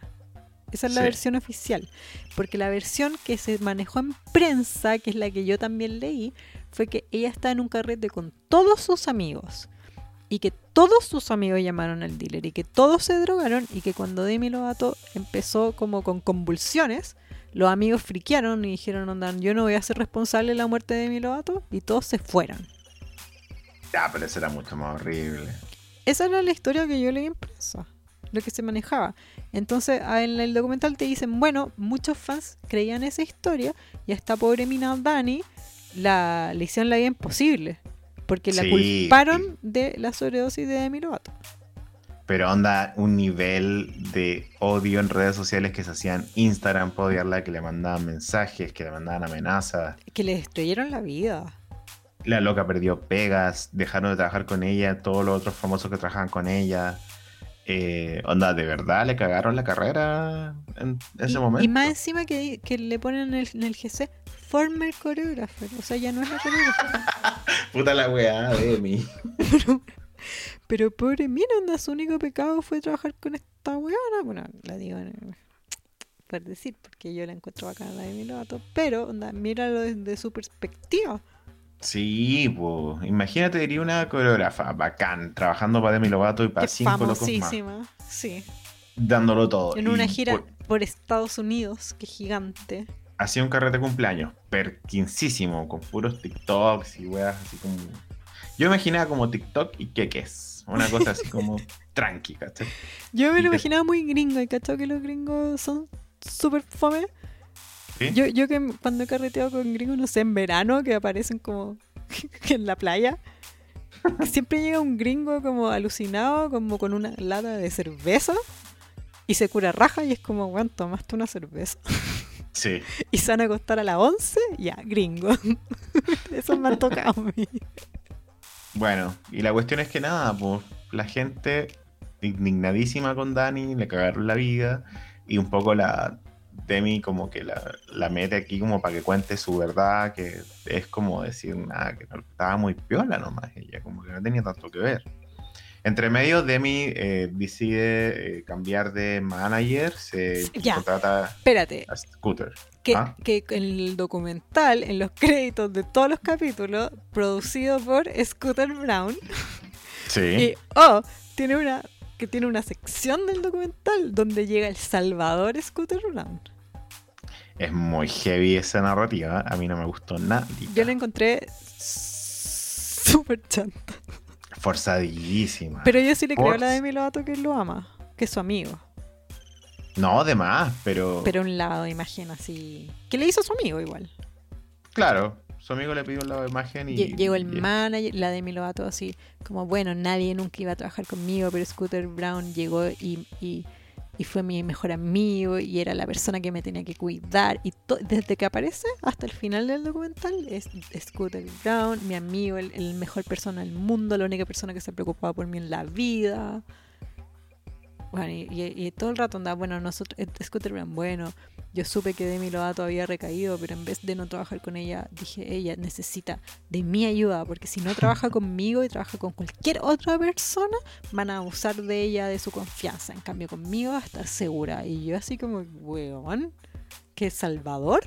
Esa es la Sí. versión oficial. Porque la versión que se manejó en prensa, que es la que yo también leí, fue que ella está en un carrete con todos sus amigos. Y que todos sus amigos llamaron al dealer. Y que todos se drogaron. Y que cuando Demi Lovato empezó como con convulsiones, los amigos friquearon y dijeron, onda, yo no voy a ser responsable de la muerte de Demi Lovato. Y todos se fueron. Ya, pero eso era mucho más horrible. Esa era la historia que yo leí en prensa, lo que se manejaba. Entonces, a- en el documental te dicen, bueno, muchos fans creían esa historia y a esta pobre mina Dani la, le hicieron la vida imposible. Porque la Sí. culparon de la sobredosis de Demi Lovato. Pero onda, un nivel de odio en redes sociales que se hacían Instagram para odiarla, que le mandaban mensajes, que le mandaban amenazas. Que le destruyeron la vida. La loca perdió pegas, dejaron de trabajar con ella, todos los otros famosos que trabajaban con ella. Eh, onda, de verdad le cagaron la carrera en ese y, momento. y más encima que, que le ponen en el, en el GC, former choreographer. O sea, ya no es la coreógrafa. *laughs* Puta la weá de mí. Pero pobre mina, onda, su único pecado fue trabajar con esta weona. Bueno, la digo eh, por decir, porque yo la encuentro bacana la de mi Lovato. Pero, onda, míralo desde su perspectiva. Sí, pues. Imagínate, diría una coreógrafa bacán, trabajando para Demi Lovato y para Que cinco locos más. Sí. Dándolo todo. En una Y gira por- por Estados Unidos, que gigante. Hacía un carrete de cumpleaños, perquincísimo, con puros TikToks y weas así como. Yo imaginaba como TikTok y queques. Una cosa así como *laughs* tranqui, ¿cachai? Yo me lo imaginaba muy gringo, y cachado que los gringos son súper fome. ¿Sí? Yo, yo que cuando he carreteado con gringos, no sé, en verano, que aparecen como *laughs* en la playa, siempre llega un gringo como alucinado, como con una lata de cerveza, y se cura raja, y es como, weón, tomaste una cerveza. *laughs* Sí. *laughs* Y se van a acostar a las 11, ya, gringo. *laughs* Eso me ha tocado a mí. Bueno, y la cuestión es que nada, pues la gente indignadísima con Dani, le cagaron la vida y un poco la Demi como que la, la mete aquí como para que cuente su verdad, que es como decir nada, que no- estaba muy piola nomás ella, como que no tenía tanto que ver. Entre medio, Demi eh, decide eh, cambiar de manager, se ya. contrata Espérate, a Scooter. que, Ah. que el documental, en los créditos de todos los capítulos, producido por Scooter Brown, Sí. Y, oh, tiene una, que tiene una sección del documental donde llega el Salvador Scooter Brown. Es muy heavy esa narrativa, a mí no me gustó nada. Yo la encontré súper chanta. Forzadísima. Pero yo sí le creo a la Demi Lovato que él lo ama, que es su amigo. No, de más, pero. Pero un lado de imagen así. Que le hizo a su amigo igual. Claro, su amigo le pidió un lado de imagen y. Lle- Llegó el manager, la Demi Lovato así, como bueno, nadie nunca iba a trabajar conmigo, pero Scooter Brown llegó y, y, y fue mi mejor amigo y era la persona que me tenía que cuidar. Y desde que aparece hasta el final del documental es Scooter Brown, mi amigo, el, mejor persona del mundo, la única persona que se preocupaba por mí en la vida. Bueno, y, y- y todo el rato andaba, bueno, nosotros, eh, Scooter Brown, bueno, yo supe que Demi Lovato había recaído, pero en vez de no trabajar con ella, dije, ella necesita de mi ayuda, porque si no trabaja *laughs* conmigo y trabaja con cualquier otra persona, van a abusar de ella, de su confianza. En cambio, conmigo va a estar segura. Y yo así como, weón, ¿qué Salvador?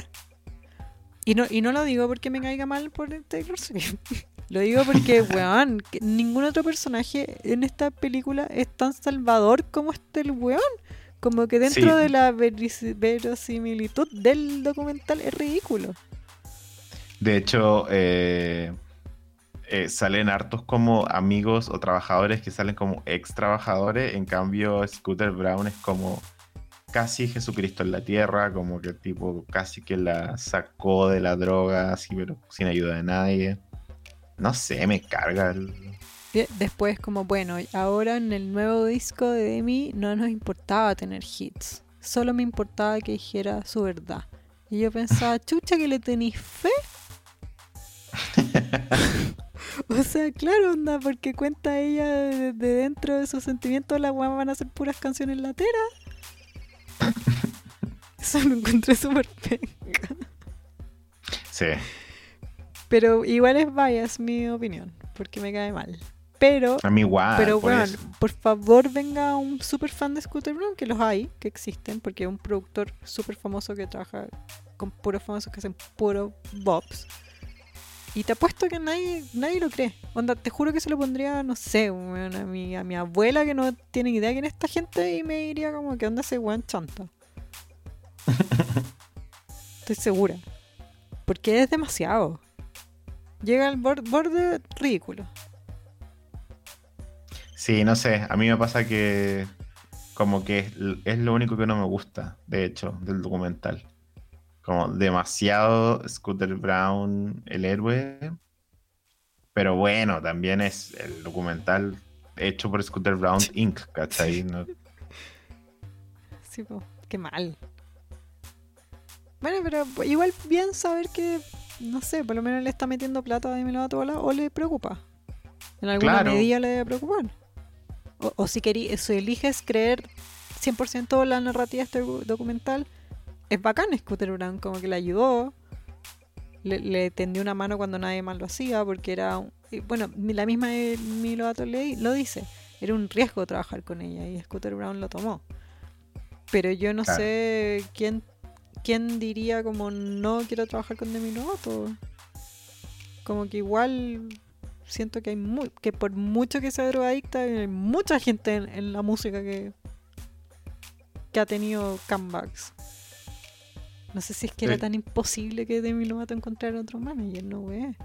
Y no, y no lo digo porque me caiga mal por Taylor Swift. *laughs* Lo digo porque, *laughs* weón, que ningún otro personaje en esta película es tan salvador como este el weón. Como que dentro Sí. de la verosimilitud del documental es ridículo. De hecho, eh, eh, salen hartos como amigos o trabajadores que salen como ex trabajadores. En cambio, Scooter Brown es como casi Jesucristo en la tierra, como que tipo casi que la sacó de la droga, así, pero sin ayuda de nadie. no sé, me carga. el- De- Después como, bueno, ahora en el nuevo disco de Demi no nos importaba tener hits. Solo me importaba que dijera su verdad. Y yo pensaba, *laughs* chucha, que le tenéis fe. *laughs* o sea, claro, onda, porque cuenta ella de, de dentro de sus sentimientos, las weas van a ser puras canciones lateras. *laughs* Eso lo encontré súper penca. Sí. Pero igual es bias mi opinión, porque me cae mal. Pero A mí igual. Pero por bueno, por favor venga un super fan de Scooter Brown, que los hay, que existen, porque es un productor súper famoso que trabaja con puros famosos que hacen puro bops. Y te apuesto que nadie, nadie lo cree. Onda, te juro que se lo pondría, no sé, a, mi, a mi abuela que no tiene idea quién es esta gente y me diría como que onda ese weón chanta. *laughs* Estoy segura. Porque es demasiado. Llega al bor- borde ridículo. Sí, no sé. A mí me pasa que como que es, es lo único que no me gusta, de hecho, del documental. Como demasiado Scooter Brown, el héroe. Pero bueno, también es el documental hecho por Scooter Brown Inc., ¿cachai? No- Sí, po, qué mal. Bueno, pero igual bien saber que, no sé, por lo menos le está metiendo plata a Demi Lovato o la- o le preocupa. En alguna Claro. medida le debe preocupar. O, o si, querí- si eliges creer 100% la narrativa de este docu- documental, es bacán Scooter Brown, como que le ayudó. Le, le tendió una mano cuando nadie más lo hacía, porque era, un- bueno, la misma Demi Lovato le- lo dice, era un riesgo trabajar con ella y Scooter Brown lo tomó. Pero yo no Claro. sé quién, quién diría como no quiero trabajar con Demi Lovato. Como que igual siento que hay mu- que por mucho que sea drogadicta, hay mucha gente en, en la música que, que ha tenido comebacks. No sé si es que era tan imposible que Demi Lovato encontrara otro manager, no güey.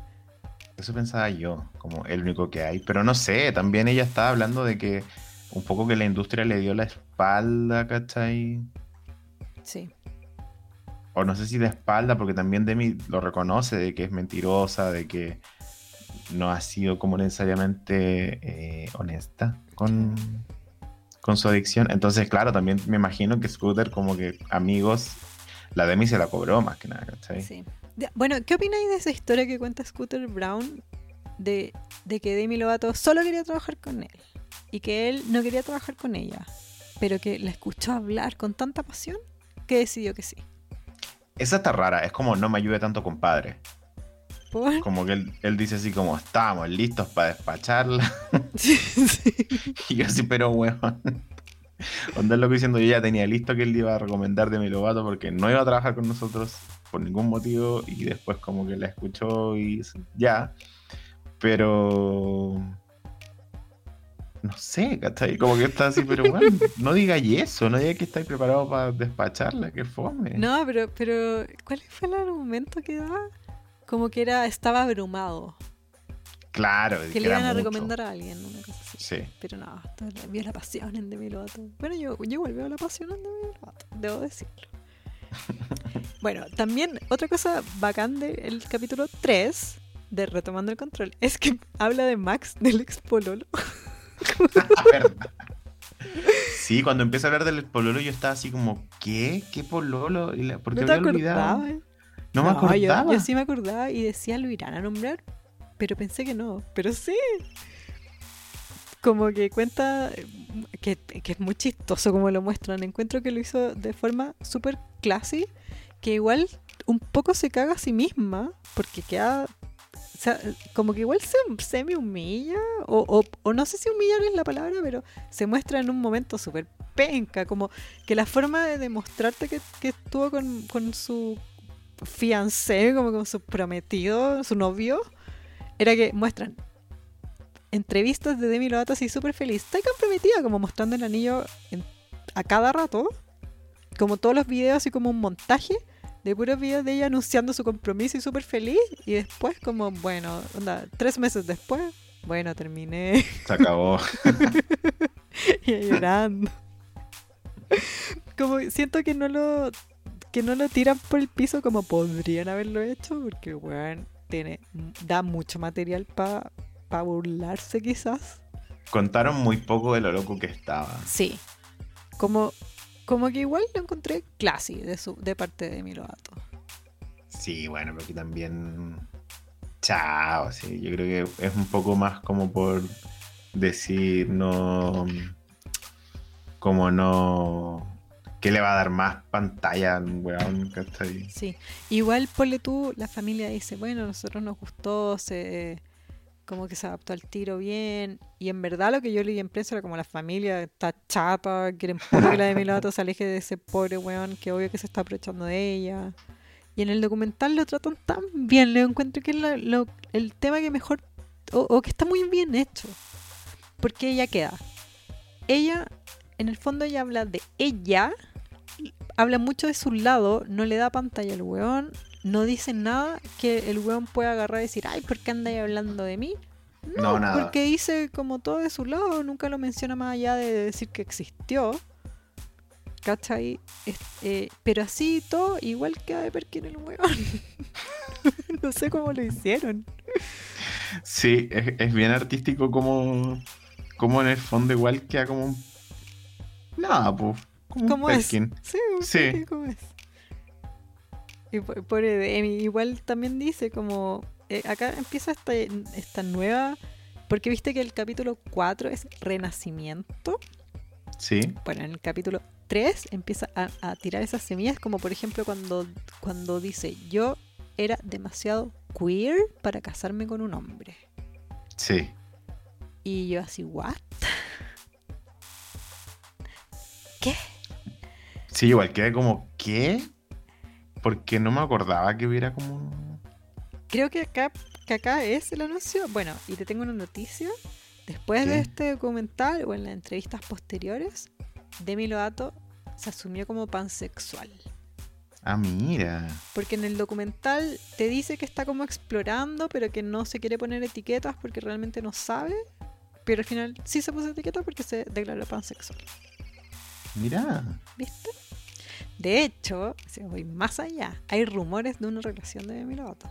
Eso pensaba yo, como el único que hay. Pero no sé, también ella estaba hablando de que un poco que la industria le dio la espalda, ¿cachai? Sí. o no sé si de espalda, porque también Demi lo reconoce de que es mentirosa, de que no ha sido como necesariamente eh, honesta con, con su adicción. Entonces, claro, también me imagino que Scooter, como que amigos, la Demi se la cobró más que nada, ¿cachai? Sí. De- Bueno, ¿qué opináis de esa historia que cuenta Scooter Brown de, de que Demi Lovato solo quería trabajar con él y que él no quería trabajar con ella, pero que la escuchó hablar con tanta pasión que decidió que sí? Esa está rara, es como no me ayude tanto compadre. Por- Como que él, él dice así como, estamos listos para despacharla. *laughs* Sí, sí. Y yo así, pero weón. Onda es lo que diciendo, yo ya tenía listo que él iba a recomendar de mi Lovato porque no iba a trabajar con nosotros por ningún motivo y después como que la escuchó y ya. Pero... No sé, ¿cachai? Como que está así, pero bueno, *laughs* no digáis eso, no digáis que estáis preparados para despacharla, que fome. No, pero, pero ¿cuál fue el argumento que daba? Como que era, estaba abrumado. Claro, Que le iban a mucho. recomendar a alguien, una cosa así. Sí. Pero no, vio la pasión en Demi Lovato. Bueno, yo, yo igual veo la pasión en Demi Lovato, debo decirlo. *laughs* bueno, también otra cosa bacán del capítulo 3 de Retomando el Control es que habla de Max, del ex pololo. *laughs* ¿Verdad? Sí, cuando empieza a hablar del pololo yo estaba así como, ¿qué? ¿Qué pololo? ¿Por qué ¿No te había olvidado? acordabas? No me acordaba. Yo, sí me acordaba y decía, lo irán a nombrar, pero pensé que no, pero sí. Como que cuenta que, que es muy chistoso como lo muestran. Encuentro que lo hizo de forma súper classy, que igual un poco se caga a sí misma, porque queda... O sea, como que igual se semi humilla, o, o, o no sé si humillar es la palabra, pero se muestra en un momento súper penca, como que la forma de demostrarte que, que estuvo con, con su fiancé, como con su prometido, su novio, era que muestran entrevistas de Demi Lovato así súper feliz, está comprometida, como mostrando el anillo en- a cada rato, como todos los videos, así como un montaje de puros videos de ella anunciando su compromiso y súper feliz, y después como, bueno, onda, tres meses después, bueno, terminé *laughs* Se acabó. y llorando. Como siento que no lo que no lo tiran por el piso como podrían haberlo hecho, porque weón, tiene, da mucho material para burlarse quizás. Contaron muy poco de lo loco que estaba. Sí. Como, como que igual lo encontré classy de, su, de parte de Milovato. Sí, bueno, pero aquí también. Chao, sí. Yo creo que es un poco más como por decir no. Como no. ¿Qué le va a dar más pantalla al weón? ¿cachai? Sí. Igual, ponle tú, la familia dice, bueno, nosotros nos gustó, se como que se adaptó al tiro bien. Y en verdad lo que yo leí en prensa era como la familia está chata, quieren que la de Milato se aleje de ese pobre weón que obvio que se está aprovechando de ella. Y en el documental lo tratan tan bien, le encuentro que es el tema que mejor, o, que está muy bien hecho. Porque ella queda. Ella, en el fondo ella habla de ella, habla mucho de su lado, no le da pantalla al weón, no dice nada que el weón pueda agarrar y decir, ay, ¿por qué andáis hablando de mí? No, nada. porque dice como todo de su lado, nunca lo menciona más allá de decir que existió. ¿Cachai? Eh, pero así todo, igual queda de Perkin el weón. *laughs* no sé cómo lo hicieron. Sí, es, bien artístico como, como en el fondo igual queda como un... Nada, pues. Como ¿Cómo es? Sí, sí. ¿cómo es? Y por, igual también dice como, eh, acá empieza esta, esta nueva, porque viste que el capítulo 4 es renacimiento. Sí. Bueno, en el capítulo 3 empieza a, tirar esas semillas, como por ejemplo cuando, cuando dice, yo era demasiado queer para casarme con un hombre. Sí. Y yo así, ¿what? *laughs* ¿Qué? Sí, igual queda como, ¿qué? Porque no me acordaba que hubiera como. Creo que acá, que acá es el anuncio. Bueno, y te tengo una noticia. Después de este documental o en las entrevistas posteriores, Demi Lovato se asumió como pansexual. Ah, mira. Porque en el documental te dice que está como explorando, pero que no se quiere poner etiquetas porque realmente no sabe. Pero al final sí se puso etiquetas porque se declaró pansexual. Mira. ¿Viste? De hecho, si voy más allá, hay rumores de una relación de Demi Lovato.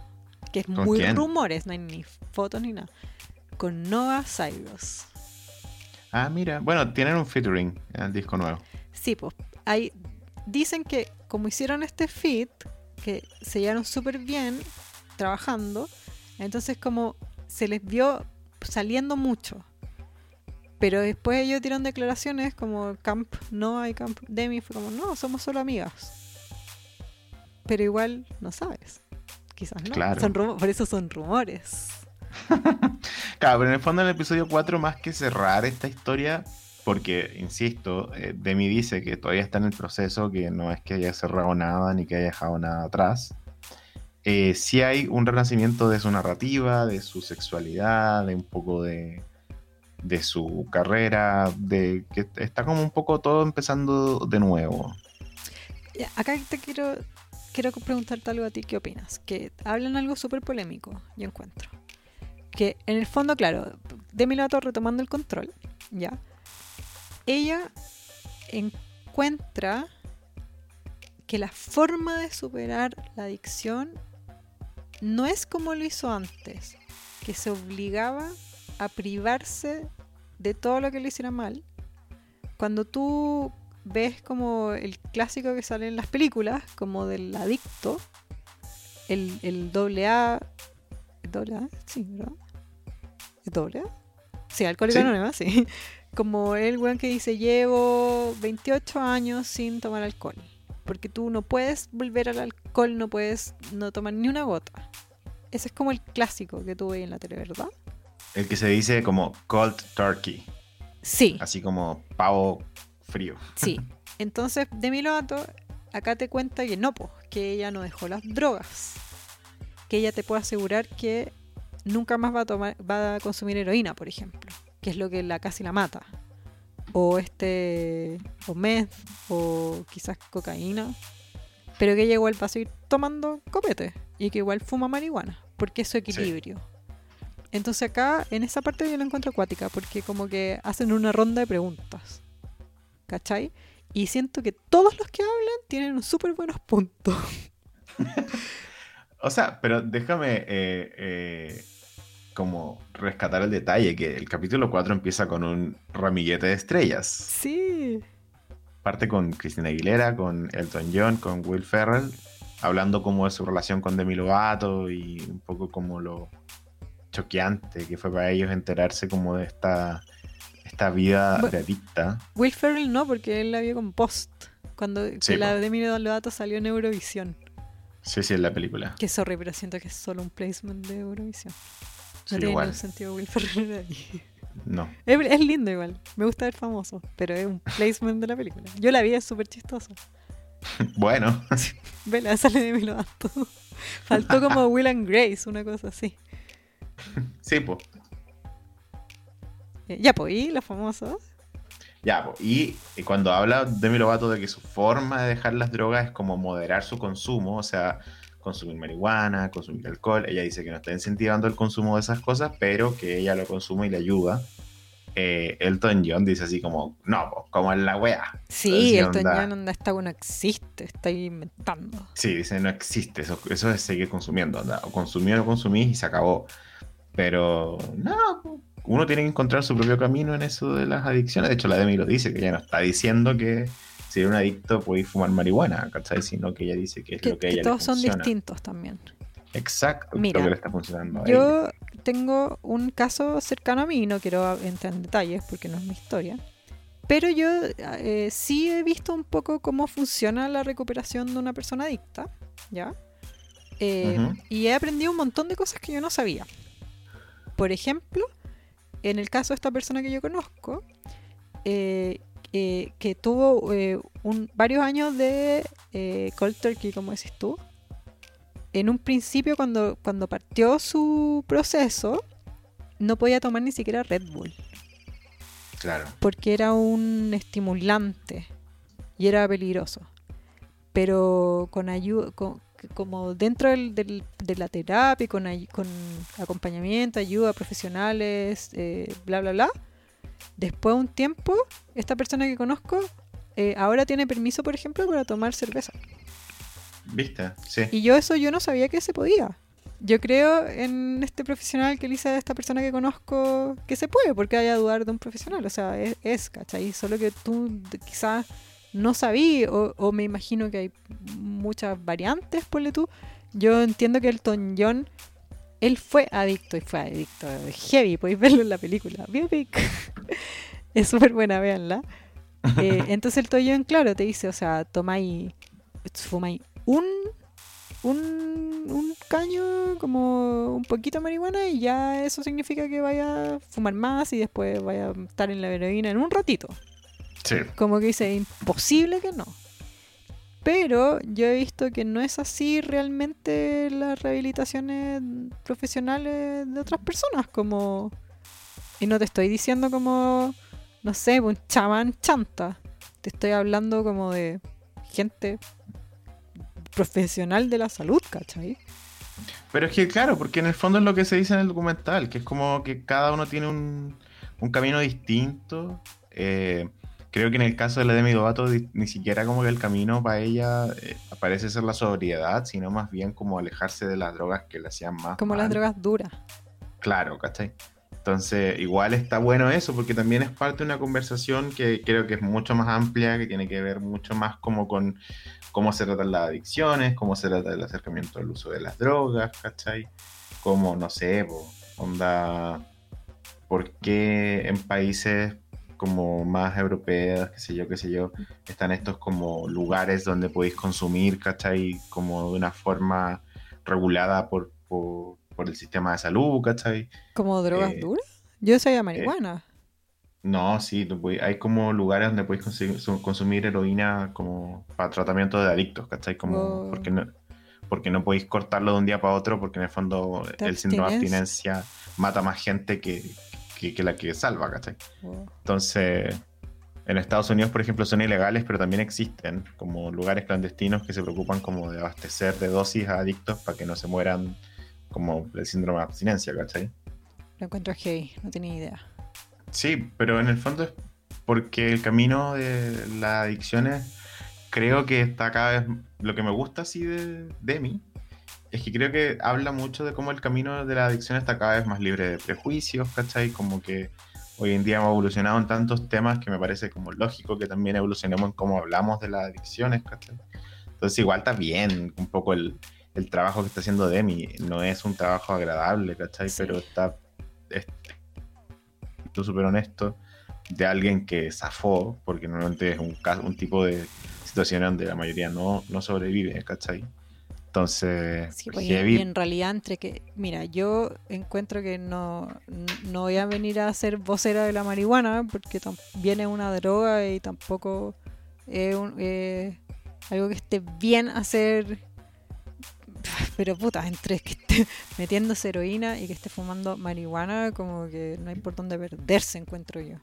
Que es muy rumores, no hay ni fotos ni nada. Con Noah Cyrus. Ah, mira. Bueno, tienen un featuring en el disco nuevo. Sí, pues. Hay, dicen que como hicieron este fit, que se llevaron súper bien trabajando, entonces como se les vio saliendo mucho. Pero después ellos dieron declaraciones como Camp no hay Camp Demi, fue como no, somos solo amigas. Pero igual no sabes. Quizás no. Claro. por eso son rumores. *laughs* claro, pero en el fondo en el episodio 4, más que cerrar esta historia, porque, insisto, eh, Demi dice que todavía está en el proceso, que no es que haya cerrado nada ni que haya dejado nada atrás. Eh, sí hay un renacimiento de su narrativa, de su sexualidad, de un poco de, de su carrera, de que está como un poco todo empezando de nuevo. Acá te quiero, quiero preguntarte algo a ti, ¿qué opinas? Que hablan algo súper polémico, yo encuentro. Que en el fondo, claro, Demi Lovato retomando el control, ¿ya? Ella encuentra que la forma de superar la adicción no es como lo hizo antes, que se obligaba a privarse de todo lo que le hiciera mal. Cuando tú ves como el clásico que sale en las películas, como del adicto, el, el doble A. ¿Doble A? Sí, ¿verdad? ¿Es doble A? Sí, alcohólico anónimo, sí. *laughs* Como el weón que dice: Llevo 28 años sin tomar alcohol. Porque tú no puedes volver al alcohol, no puedes no tomar ni una gota. Ese es como el clásico que tú ves en la tele, ¿verdad? El que se dice como cold turkey. Sí. Así como pavo frío. Sí. *laughs* Entonces, Demi Lovato acá te cuenta que no, pues, que ella no dejó las drogas. Que ella te puede asegurar que nunca más va a tomar, va a consumir heroína, por ejemplo, que es lo que la casi la mata. O este, o meth, o quizás cocaína. Pero que ella igual va a seguir tomando copete y que igual fuma marihuana, porque es su equilibrio. Entonces acá, en esa parte yo la encuentro acuática, porque como que hacen una ronda de preguntas. ¿Cachai? Y siento que todos los que hablan tienen súper buenos puntos. *laughs* O sea, pero déjame eh, eh, como rescatar el detalle, que el capítulo 4 empieza con un ramillete de estrellas. Sí. Parte con Cristina Aguilera, con Elton John, con Will Ferrell, hablando como de su relación con Demi Lovato y un poco como lo choqueante que fue para ellos enterarse como de esta, esta vida Bu- de adicta. Will Ferrell no, porque él la vio con Post. Cuando que Sí, la po. Demi Lovato salió en Eurovisión. Sí, sí, en la película. Que sorry, pero siento que es solo un placement de Eurovisión. No Sí, tiene igual. ningún sentido Will Ferrell ahí. No. Es, es lindo igual. Me gusta ver famoso, pero es un placement de la película. Yo la vi, es súper chistoso. *laughs* Bueno, *laughs* Vela, sale de mi Lovato. *laughs* Faltó como Will and Grace, una cosa así. Sí, pues. Eh, Ya, pues, ¿y los famosos? Ya, po, y, y cuando habla Demi Lovato de que su forma de dejar las drogas es como moderar su consumo, o sea, consumir marihuana, consumir alcohol, ella dice que no está incentivando el consumo de esas cosas, pero que ella lo consume y le ayuda. Eh, Elton John dice así como, no, po, como en la wea. Sí, Así el onda. Toñón anda, esta no existe, está inventando. Sí, dice, no existe, eso, eso es seguir consumiendo, anda, o consumí o no consumí y se acabó. Pero, no, uno tiene que encontrar su propio camino en eso de las adicciones. De hecho, la Demi lo dice, que ella no está diciendo que si eres un adicto podéis fumar marihuana, ¿cachai? Sino que ella dice que es Que, lo que a que ella todos le son distintos también. Exacto, Mira, lo que le está funcionando a ella. Yo tengo un caso cercano a mí, no quiero entrar en detalles porque no es mi historia. Pero yo eh, sí he visto un poco cómo funciona la recuperación de una persona adicta, ¿ya? Eh. Y he aprendido un montón de cosas que yo no sabía. Por ejemplo, en el caso de esta persona que yo conozco, eh, eh, que tuvo eh, un- varios años de cold turkey, como decís tú, en un principio cuando, cuando partió su proceso, no podía tomar ni siquiera Red Bull, Claro. porque era un estimulante y era peligroso. Pero con ayuda, como dentro del- del- de la terapia, con, con acompañamiento, ayuda, profesionales, eh, bla, bla, bla, después de un tiempo, esta persona que conozco eh, ahora tiene permiso, por ejemplo, para tomar cerveza. ¿Viste? Sí. Y yo eso yo no sabía que se podía. Yo creo en este profesional que le a esta persona que conozco que se puede, porque haya dudar de un profesional. O sea, es, es ¿cachai? Solo que tú quizás no sabí, o, o me imagino que hay muchas variantes, ponle tú. Yo entiendo que Elton John, él fue adicto y fue adicto heavy, podéis verlo en la película. Biopic. *laughs* es súper buena, véanla. *laughs* Eh, entonces el John, claro, te dice, o sea, tomáis, fumáis un, un, un caño, como un poquito de marihuana, y ya eso significa que vaya a fumar más y después vaya a estar en la heroína en un ratito. Sí. Como que dice, imposible que no. Pero yo he visto que no es así realmente las rehabilitaciones profesionales de otras personas, como... Y no te estoy diciendo como, no sé, un chamán chanta. Te estoy hablando como de gente profesional de la salud, ¿cachai? Pero es que, claro, porque en el fondo es lo que se dice en el documental, que es como que cada uno tiene un, un camino distinto. Eh, creo que en el caso de la Demi Lovato ni siquiera como que el camino para ella eh, parece ser la sobriedad, sino más bien como alejarse de las drogas que le hacían más Como las drogas duras. Claro, ¿cachai? Entonces, igual está bueno eso, porque también es parte de una conversación que creo que es mucho más amplia, que tiene que ver mucho más como con cómo se tratan las adicciones, cómo se trata el acercamiento al uso de las drogas, ¿cachai? Como, no sé, onda, ¿por qué en países como más europeos, qué sé yo, qué sé yo, están estos como lugares donde podéis consumir, ¿cachai? Como de una forma regulada por, por, por el sistema de salud, ¿cachai? ¿Como drogas Eh, duras? Yo sabía marihuana. No, sí, hay como lugares donde puedes consumir, su- consumir heroína como para tratamiento de adictos, ¿cachai? Como Oh. porque no, porque no podéis cortarlo de un día para otro, porque en el fondo el síndrome de abstinencia mata más gente que, que, que la que salva, ¿cachai? Entonces, en Estados Unidos, por ejemplo, son ilegales, pero también existen como lugares clandestinos que se preocupan como de abastecer de dosis a adictos para que no se mueran como del síndrome de abstinencia, ¿cachai? Lo encuentro heavy, no tenía idea. Sí, pero en el fondo es porque el camino de las adicciones creo que está cada vez lo que me gusta así de, de mí es que creo que habla mucho de cómo el camino de la adicción está cada vez más libre de prejuicios, ¿cachai? Como que hoy en día hemos evolucionado en tantos temas que me parece como lógico que también evolucionemos en cómo hablamos de las adicciones, ¿cachai? Entonces igual está bien un poco el, el trabajo que está haciendo Demi. No es un trabajo agradable, ¿cachai? Sí. Pero está, es súper honesto de alguien que zafó, porque normalmente es un, caso, un tipo de situación donde la mayoría no, no sobrevive, ¿cachai? Entonces, Sí, pues, y- heavy, y en realidad entre que, mira, yo encuentro que no, no voy a venir a ser vocera de la marihuana porque es una droga y tampoco es un- eh, algo que esté bien hacer. *laughs* Pero puta, entre que esté metiéndose heroína y que esté fumando marihuana, como que no hay por dónde perderse, encuentro yo.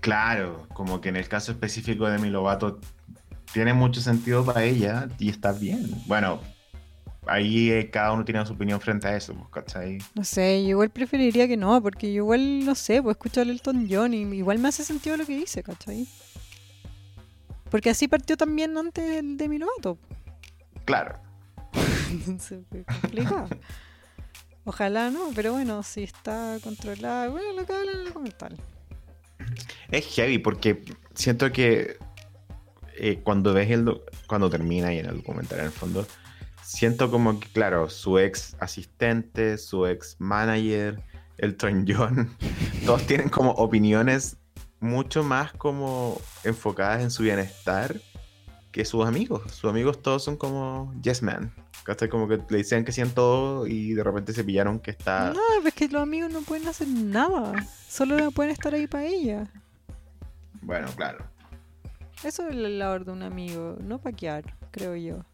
claro, como que en el caso específico de mi Lovato tiene mucho sentido para ella y está bien. Bueno, ahí eh, cada uno tiene su opinión frente a eso, pues, ¿cachai? No sé, yo igual preferiría que no, porque yo igual, no sé, pues escucho a Elton John y igual me hace sentido lo que dice, ¿cachai? Porque así partió también antes el de Milovato. Claro. *laughs* Entonces, complicado. Ojalá no, pero bueno, si está controlada, bueno, lo que hablan en el documental. Es heavy porque siento que eh, cuando ves el do- cuando termina y en el documental en el fondo, siento como que, claro, su ex asistente, su ex manager, Elton *laughs* John, todos tienen como opiniones mucho más como enfocadas en su bienestar que sus amigos. Sus amigos todos son como yes man. ¿cachai? Como que le decían que hacían todo y de repente se pillaron que está... No, es que los amigos no pueden hacer nada. Solo pueden estar ahí para ella. Bueno, claro. Eso es la labor de un amigo, no paquear, creo yo.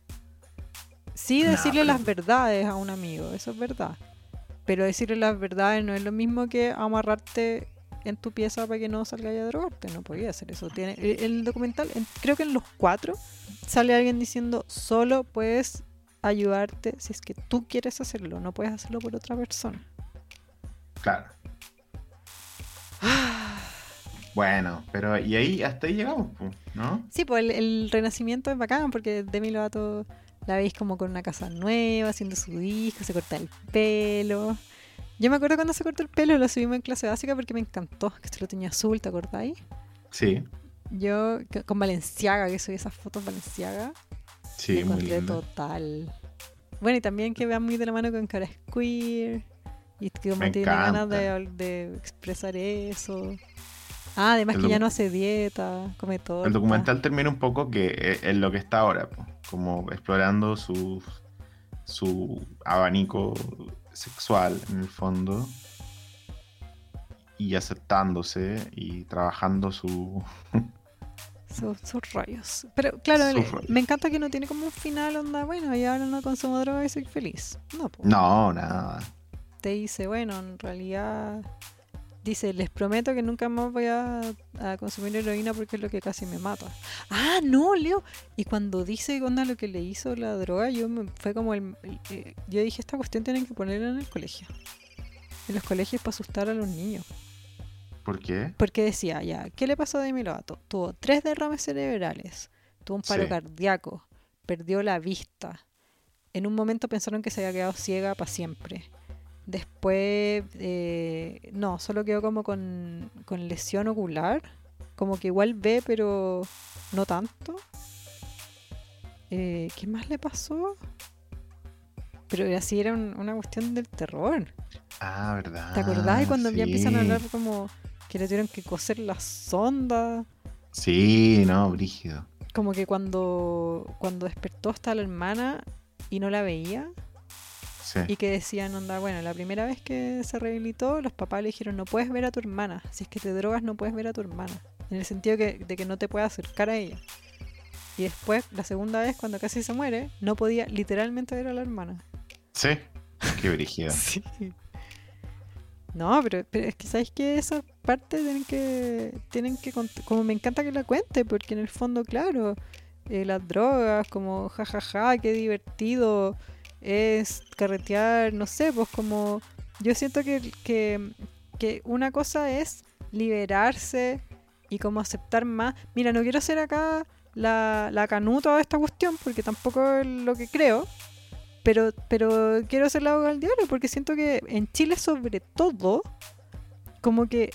Sí, decirle pero- las verdades a un amigo, eso es verdad. Pero decirle las verdades no es lo mismo que amarrarte en tu pieza para que no salga a drogarte. No podía hacer eso. Tiene, el, el documental, en- creo que en los cuatro, sale alguien diciendo solo puedes ayudarte si es que tú quieres hacerlo, no puedes hacerlo por otra persona. Claro. *sighs* Bueno, pero y ahí hasta ahí llegamos, ¿no? Sí, pues el, el renacimiento es bacán porque Demi Lovato la veis como con una casa nueva, haciendo su disco, se corta el pelo. Yo me acuerdo cuando se cortó el pelo, lo subimos en clase básica porque me encantó, que se lo tenía azul, ¿te acordáis? Sí, Yo con Valenciaga, que subí esas fotos Valenciaga, me sí, muy encontré lindo. total. Bueno, y también que vean muy de la mano con cara queer y que como Me tiene ganas de, de expresar eso. Ah, además El que ya no hace dieta, come todo. El documental termina un poco que eh, en lo que está ahora, como explorando su, su abanico sexual en el fondo y aceptándose y trabajando su... *laughs* Sus, sus rayos. Pero claro, me encanta que no tiene como un final onda, bueno, y ahora no consumo droga y soy feliz. No, po. No, nada. te dice, bueno, en realidad, dice, les prometo que nunca más voy a, a consumir heroína porque es lo que casi me mata. Ah, no, Leo. Y cuando dice onda lo que le hizo la droga, yo me, fue como el, el- eh, yo dije, esta cuestión tienen que ponerla en el colegio. En los colegios para asustar a los niños. ¿Por qué? Porque decía, ya, ¿qué le pasó a Demi Lovato? Tuvo tres derrames cerebrales, tuvo un paro Sí. cardíaco, perdió la vista. En un momento pensaron que se había quedado ciega para siempre. Después, eh, no, solo quedó como con, con lesión ocular. Como que igual ve, pero no tanto. Eh, ¿Qué más le pasó? Pero así era un- una cuestión del terror. Ah, ¿verdad? ¿Te acordás? Y cuando ya empiezan a hablar como que le tuvieron que coser la sonda. Sí, no, brígido. Como que cuando, cuando despertó hasta la hermana y no la veía. Sí. Y que decían, onda, bueno, la primera vez que se rehabilitó, los papás le dijeron, no puedes ver a tu hermana. Si es que te drogas, no puedes ver a tu hermana. En el sentido que, de que no te puedes acercar a ella. Y después, la segunda vez, cuando casi se muere, no podía literalmente ver a la hermana. Sí. Qué brígido. *laughs* Sí. No, pero, pero es que sabéis que esa parte tienen que tienen que como me encanta que la cuente porque en el fondo claro eh, las drogas como jajaja qué divertido es carretear no sé pues como yo siento que, que, que una cosa es liberarse y como aceptar más mira no quiero ser acá la, la canuta de esta cuestión porque tampoco es lo que creo Pero, pero quiero hacer la abogada del diario porque siento que en Chile sobre todo, como que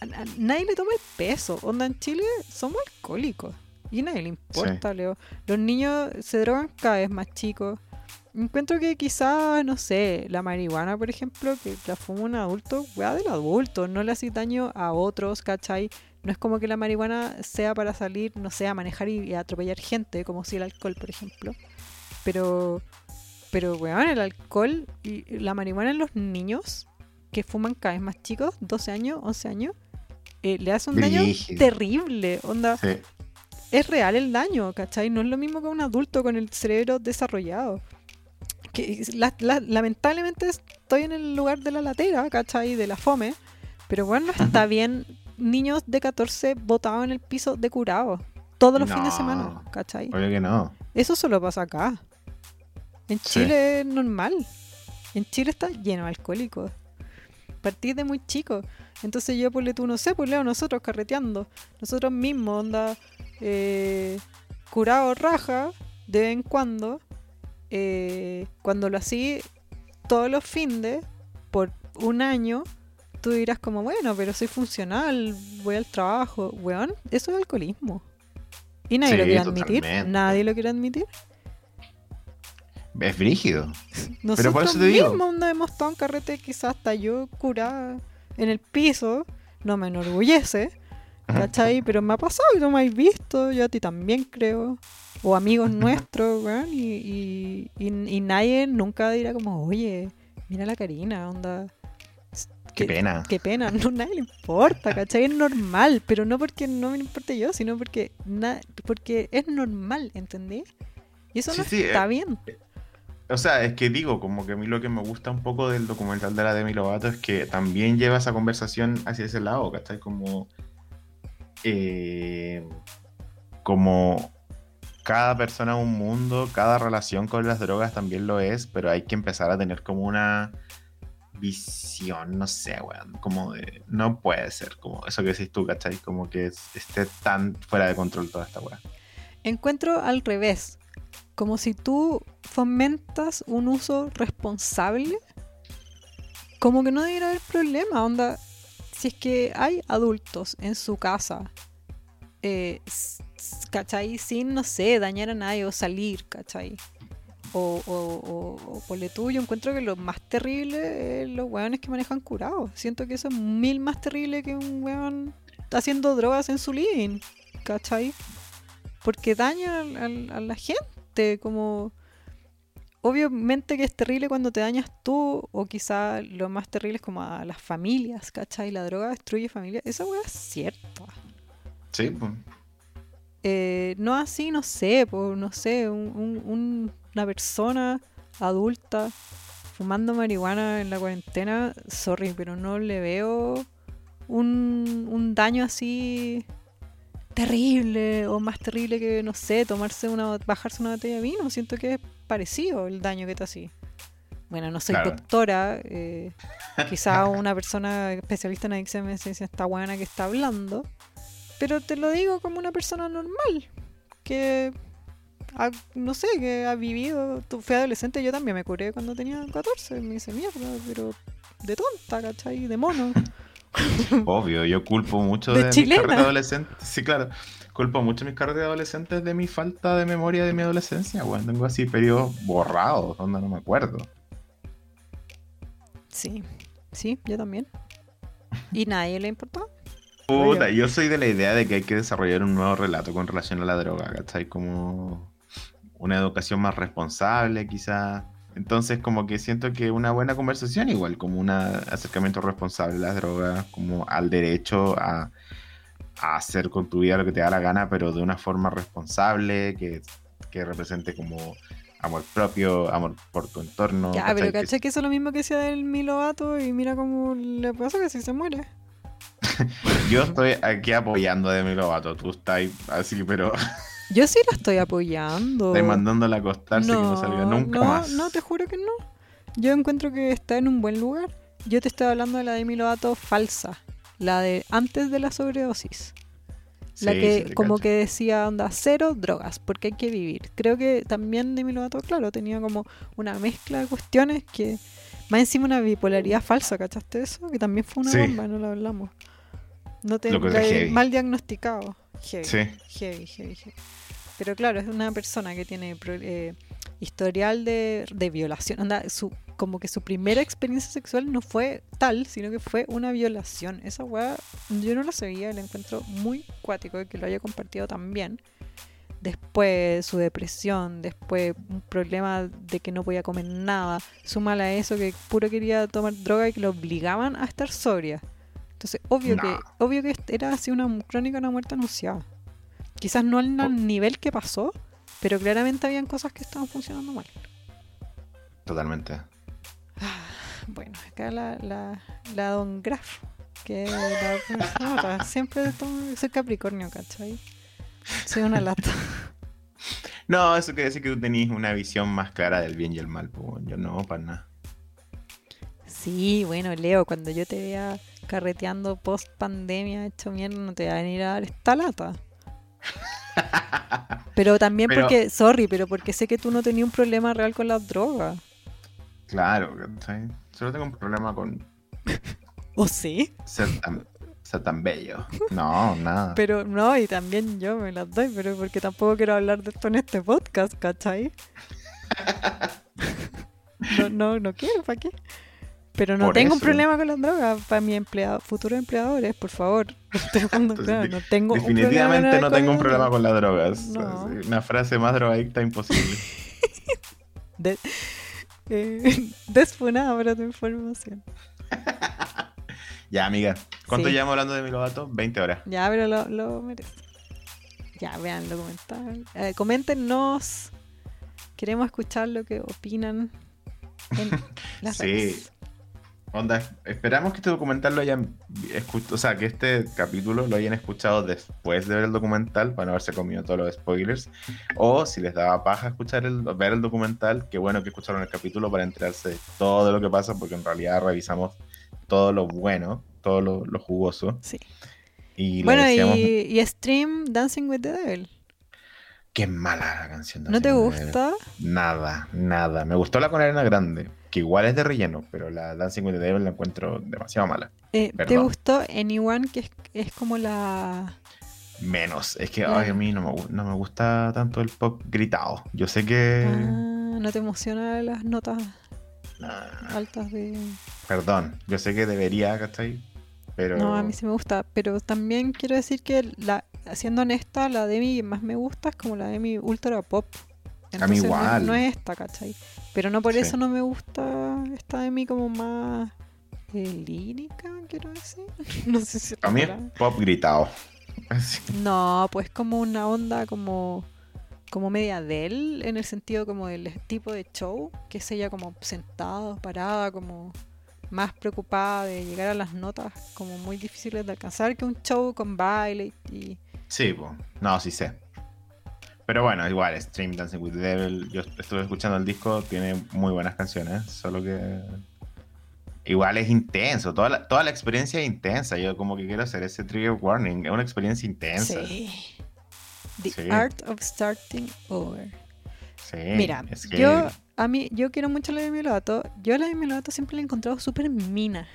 a, a nadie le toma el peso. Onda, en Chile somos alcohólicos. Y a nadie le importa, Leo. Los niños se drogan cada vez más chicos. Encuentro que quizás, no sé, la marihuana, por ejemplo, que la fuma un adulto, weá del adulto, no le hace daño a otros, ¿cachai? No es como que la marihuana sea para salir, no sé, a manejar y, y atropellar gente, como si el alcohol, por ejemplo. Pero, pero, weón, el alcohol y la marihuana en los niños que fuman cada vez más chicos, 12 años, 11 años, eh, le hace un daño Brígido. terrible. Onda, Sí. es real el daño, ¿cachai? No es lo mismo que un adulto con el cerebro desarrollado. Que la- la- lamentablemente estoy en el lugar de la latera, ¿cachai? De la fome. Pero bueno, no está bien niños de 14 botados en el piso de curado. Todos los fines de semana, ¿cachai? Obvio que no. Eso solo pasa acá. En Sí. Chile es normal. En Chile está lleno de alcohólicos. Partís de muy chico. Entonces yo, ponle tú, no sé, pues Leo, nosotros carreteando. Nosotros mismos, onda, eh, curado raja, de vez en cuando. Eh, cuando lo así todos los findes, por un año, tú dirás como, bueno, pero soy funcional, voy al trabajo. Weón, eso es alcoholismo. Y nadie Sí, lo quiere admitir. totalmente. Nadie lo quiere admitir. Es brígido. Nosotros por eso te digo. mismos no hemos estado en carrete, quizás hasta yo curada en el piso, no me enorgullece, ¿cachai? Pero me ha pasado y tú me has visto, yo a ti también creo. O amigos nuestros, weón, y, y, y- y nadie nunca dirá como, oye, mira la Karina, onda. Qué pena. Qué pena, *laughs* no nadie le importa, ¿cachai? Es normal, pero no porque no me importe yo, sino porque, na- porque es normal, ¿entendí? Y eso Sí, no sí, está eh, bien. O sea, es que digo, como que a mí lo que me gusta un poco del documental de la Demi Lovato es que también lleva esa conversación hacia ese lado, ¿cachai? Como. eh, como cada persona es un mundo, cada relación con las drogas también lo es, pero hay que empezar a tener como una visión, no sé, weón, como de, no puede ser, como eso que decís tú, ¿cachai? Como que es- esté tan fuera de control toda esta weá. Encuentro al revés, como si tú fomentas un uso responsable, como que no debería haber problema, onda, si es que hay adultos en su casa, eh, ¿cachai? Sin, no sé, dañar a nadie o salir, ¿cachai? O, o, o, o ponle tú, yo encuentro que lo más terrible es los weones que manejan curados. Siento que eso es mil más terrible que un weón haciendo drogas en su living, ¿cachai? Porque daña al- al- a la gente, como... Obviamente que es terrible cuando te dañas tú, o quizá lo más terrible es como a las familias, ¿cachai? La droga destruye familias. Esa weá es cierta. Sí, pues. Eh, no así, no sé, pues, no sé, un- un- un- una persona adulta fumando marihuana en la cuarentena, sorry, pero no le veo un, un daño así terrible o más terrible que, no sé, tomarse una, bajarse una botella de vino. Siento que es parecido el daño que te así. Bueno, no soy Claro. doctora, eh, *laughs* quizá una persona especialista en adicción me dice está buena que está hablando, pero te lo digo como una persona normal, que, ha- no sé, que ha vivido, tú fui adolescente, yo también me curé cuando tenía 14, me hice mierda, pero de tonta, ¿cachai? De mono. *laughs* Obvio, yo culpo mucho De de, mis carretes adolescentes. Sí, claro. Culpo mucho mis carretes adolescentes de mi falta de memoria de mi adolescencia, weón. Tengo así periodos borrados, donde no me acuerdo. Sí, sí, yo también. ¿Y nadie le importó? Puta, yo soy de la idea de que hay que desarrollar un nuevo relato con relación a la droga, ¿cachai? Como una educación más responsable, quizás. Entonces, como que siento que una buena conversación, igual, como un acercamiento responsable a las drogas, como al derecho a, a hacer con tu vida lo que te da la gana, pero de una forma responsable, que, que represente como amor propio, amor por tu entorno. ya, ¿cachai? pero ¿cachai que eso es lo mismo que decía del Milovato y mira cómo le pasa que si se muere? *laughs* Yo estoy aquí apoyando a Demi Lovato, tú estás así, pero *laughs* Yo sí la estoy apoyando. estás mandándola a acostarse que no salga nunca no, más. No, te juro que no. Yo encuentro que está en un buen lugar. Yo te estoy hablando de la de Milovato falsa. La de antes de la sobredosis. la Sí, que como que decía onda cero drogas, porque hay que vivir. Creo que también Demi Lovato, claro, tenía como una mezcla de cuestiones que más encima una bipolaridad falsa, ¿cachaste eso? Que también fue una Sí. bomba, no lo hablamos. No te mal diagnosticado. Heavy, Sí. heavy, heavy, heavy. Pero claro, es una persona que tiene eh, historial de, de violación. Onda, su, como que su primera experiencia sexual no fue tal, sino que fue una violación. Esa weá, yo no la sabía, la encuentro muy cuático que lo haya compartido también. Después su depresión, después un problema de que no podía comer nada. Súmala a eso que puro quería tomar droga y que lo obligaban a estar sobria. Entonces, obvio que obvio que era así una crónica de una muerte anunciada. Quizás no al Oh. nivel que pasó, pero claramente habían cosas que estaban funcionando mal. Totalmente. *sighs* Bueno, acá la, la, la Don Graf, que la *laughs* siempre soy Capricornio, ¿cachai? Soy una lata. *laughs* No, eso quiere decir que tú tenías una visión más clara del bien y el mal. pues, yo no, para nada. Sí, bueno, Leo, cuando yo te vea carreteando post pandemia hecho mierda, no te va a venir a dar esta lata. *laughs* Pero también Pero- porque, sorry, pero porque sé que tú no tenías un problema real con las drogas. Claro, ¿cachai? Solo tengo un problema con *laughs* ¿O sí? ser tan, ser tan bello. *laughs* No, nada. Pero no, y también yo me las doy, pero porque tampoco quiero hablar de esto en este podcast, ¿cachai? No, no, no quiero, ¿para qué? Pero no Por tengo un problema con las drogas para mis empleados, futuros empleadores, por favor. *laughs* Entonces, claro, no tengo Definitivamente no tengo un problema con las drogas. No. Una frase más drogadicta imposible. *laughs* De- eh, desfunada para tu información. Ya, amiga. ¿Cuánto Sí. llevamos hablando de mi lobato? 20 horas. Ya, pero lo, lo merece. Ya, vean el documental. Eh, coméntenos. Queremos escuchar lo que opinan en *laughs* las Sí. redes. Onda, esperamos que este documental lo hayan escuchado, o sea, que este capítulo lo hayan escuchado después de ver el documental, para no haberse comido todos los spoilers, o si les daba paja escuchar el, ver el documental, qué bueno que escucharon el capítulo para enterarse de todo lo que pasa, porque en realidad revisamos todo lo bueno, todo lo, lo jugoso, Sí. y Bueno, decíamos, y, y Stream Dancing with the Devil. qué mala la canción. ¿No te gusta? Devil". Nada, nada. Me gustó la con arena grande, que igual es de relleno, pero la Dancing with the Devil la encuentro demasiado mala. Eh, ¿Te gustó Anyone, que es, es como la... Menos. Es que Claro. ay, a mí no me, gu- no me gusta tanto el pop gritado. Yo sé que. Ah, ¿No te emocionan las notas altas de...? Perdón. Yo sé que debería, ¿cachai? Pero. No, a mí sí me gusta, pero también quiero decir que, la, siendo honesta, la Demi que más me gusta es como la Demi Ultra Pop. A mí Entonces, no- igual. No, es esta, ¿cachai? Pero no por Sí. eso no me gusta esta Demi como más eh, lírica, quiero decir. *laughs* No sé si... A mí es pop gritado. No, pues como una onda como como media de él, en el sentido como del tipo de show, que es ella como sentada, parada, como más preocupada de llegar a las notas como muy difíciles de alcanzar que un show con baile y... Sí, po. no, sí sé. Pero bueno, igual, Stream Dancing with the Devil. Yo estuve escuchando el disco, tiene muy buenas canciones. Solo que. Igual es intenso. Toda la, toda la experiencia es intensa. Yo como que quiero hacer ese trigger warning. Es una experiencia intensa. Sí. The Sí. Art of Starting Over. Sí, Mira, es que- yo a mí yo quiero mucho la de Lovato. Yo a la de Lovato siempre la he encontrado súper mina.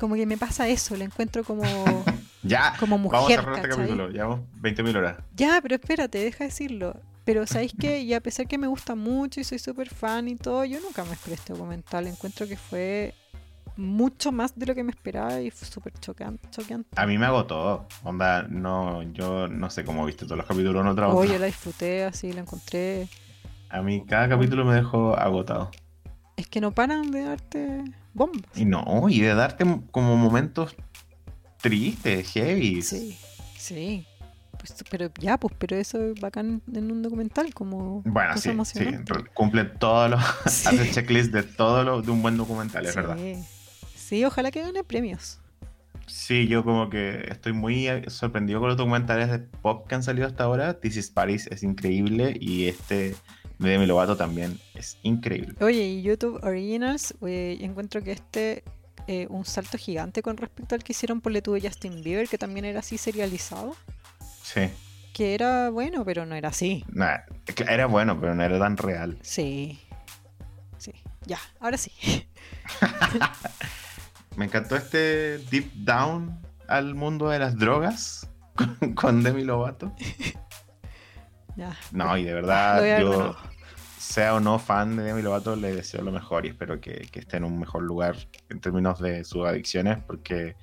Como que me pasa eso, la encuentro como *laughs* Ya, como vamos a mujer, cerrar este capítulo. Llevamos 20.000 horas. Ya, pero espérate, deja decirlo. Pero ¿sabéis qué? Y a pesar que me gusta mucho y soy súper fan y todo, yo nunca me esperé este documental. Encuentro que fue mucho más de lo que me esperaba y fue súper choqueante. choqueante. A mí me agotó. Onda, no, yo no sé cómo viste todos los capítulos tras otro. Oye, la disfruté así, la encontré. A mí cada capítulo me dejó agotado. Es que no paran de darte bombas. Y no, y de darte como momentos tristes, heavy. Sí, sí. Pues, pero ya, pues, pero eso es bacán en un documental, como Bueno, sí, sí, cumple todo lo, *laughs* Sí. hace checklist de todo lo de un buen documental, es Sí. verdad. Sí, ojalá que gane premios. Sí, yo como que estoy muy eh, sorprendido con los documentales de pop que han salido hasta ahora. This is Paris es increíble y este de Demi Lovato también es increíble. Oye, y YouTube Originals, eh, encuentro que este eh, un salto gigante con respecto al que hicieron por le tuve Justin Bieber, que también era así serializado. Sí. Que era bueno, pero no era así. Nah, era bueno, pero no era tan real. Sí. Sí. Ya, ahora sí. *laughs* Me encantó este deep down al mundo de las drogas *laughs* con, con Demi Lovato. *laughs* Ya. No, y de verdad, yo. Sea o no fan de Demi Lovato, le deseo lo mejor y espero que, que esté en un mejor lugar en términos de sus adicciones, porque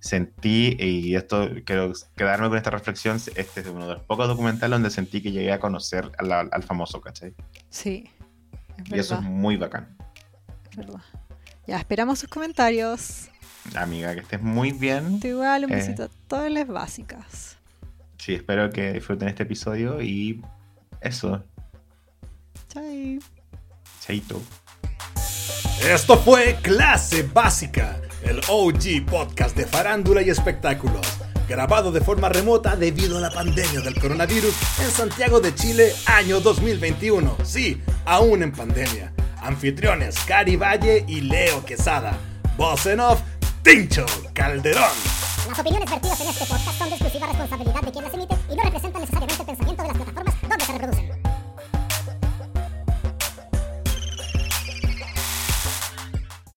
sentí, y esto quiero quedarme con esta reflexión, este es uno de los pocos documentales donde sentí que llegué a conocer al, al famoso, ¿cachai? Sí. Es Y eso es muy bacán. es verdad. Ya, esperamos sus comentarios. Amiga, que estés muy bien. Tú igual, un Eh. besito a todas las básicas. Sí, espero que disfruten este episodio y eso, Chai. chaito. Esto fue Clase Básica, el OG podcast de farándula y espectáculos, grabado de forma remota debido a la pandemia del coronavirus en Santiago de Chile, año 2021. Sí, aún en pandemia. Anfitriones Cari Valle y Leo Quesada. Voz en off, Tincho Calderón. Las opiniones vertidas en este podcast son de exclusiva responsabilidad de quien las emite y no representan necesariamente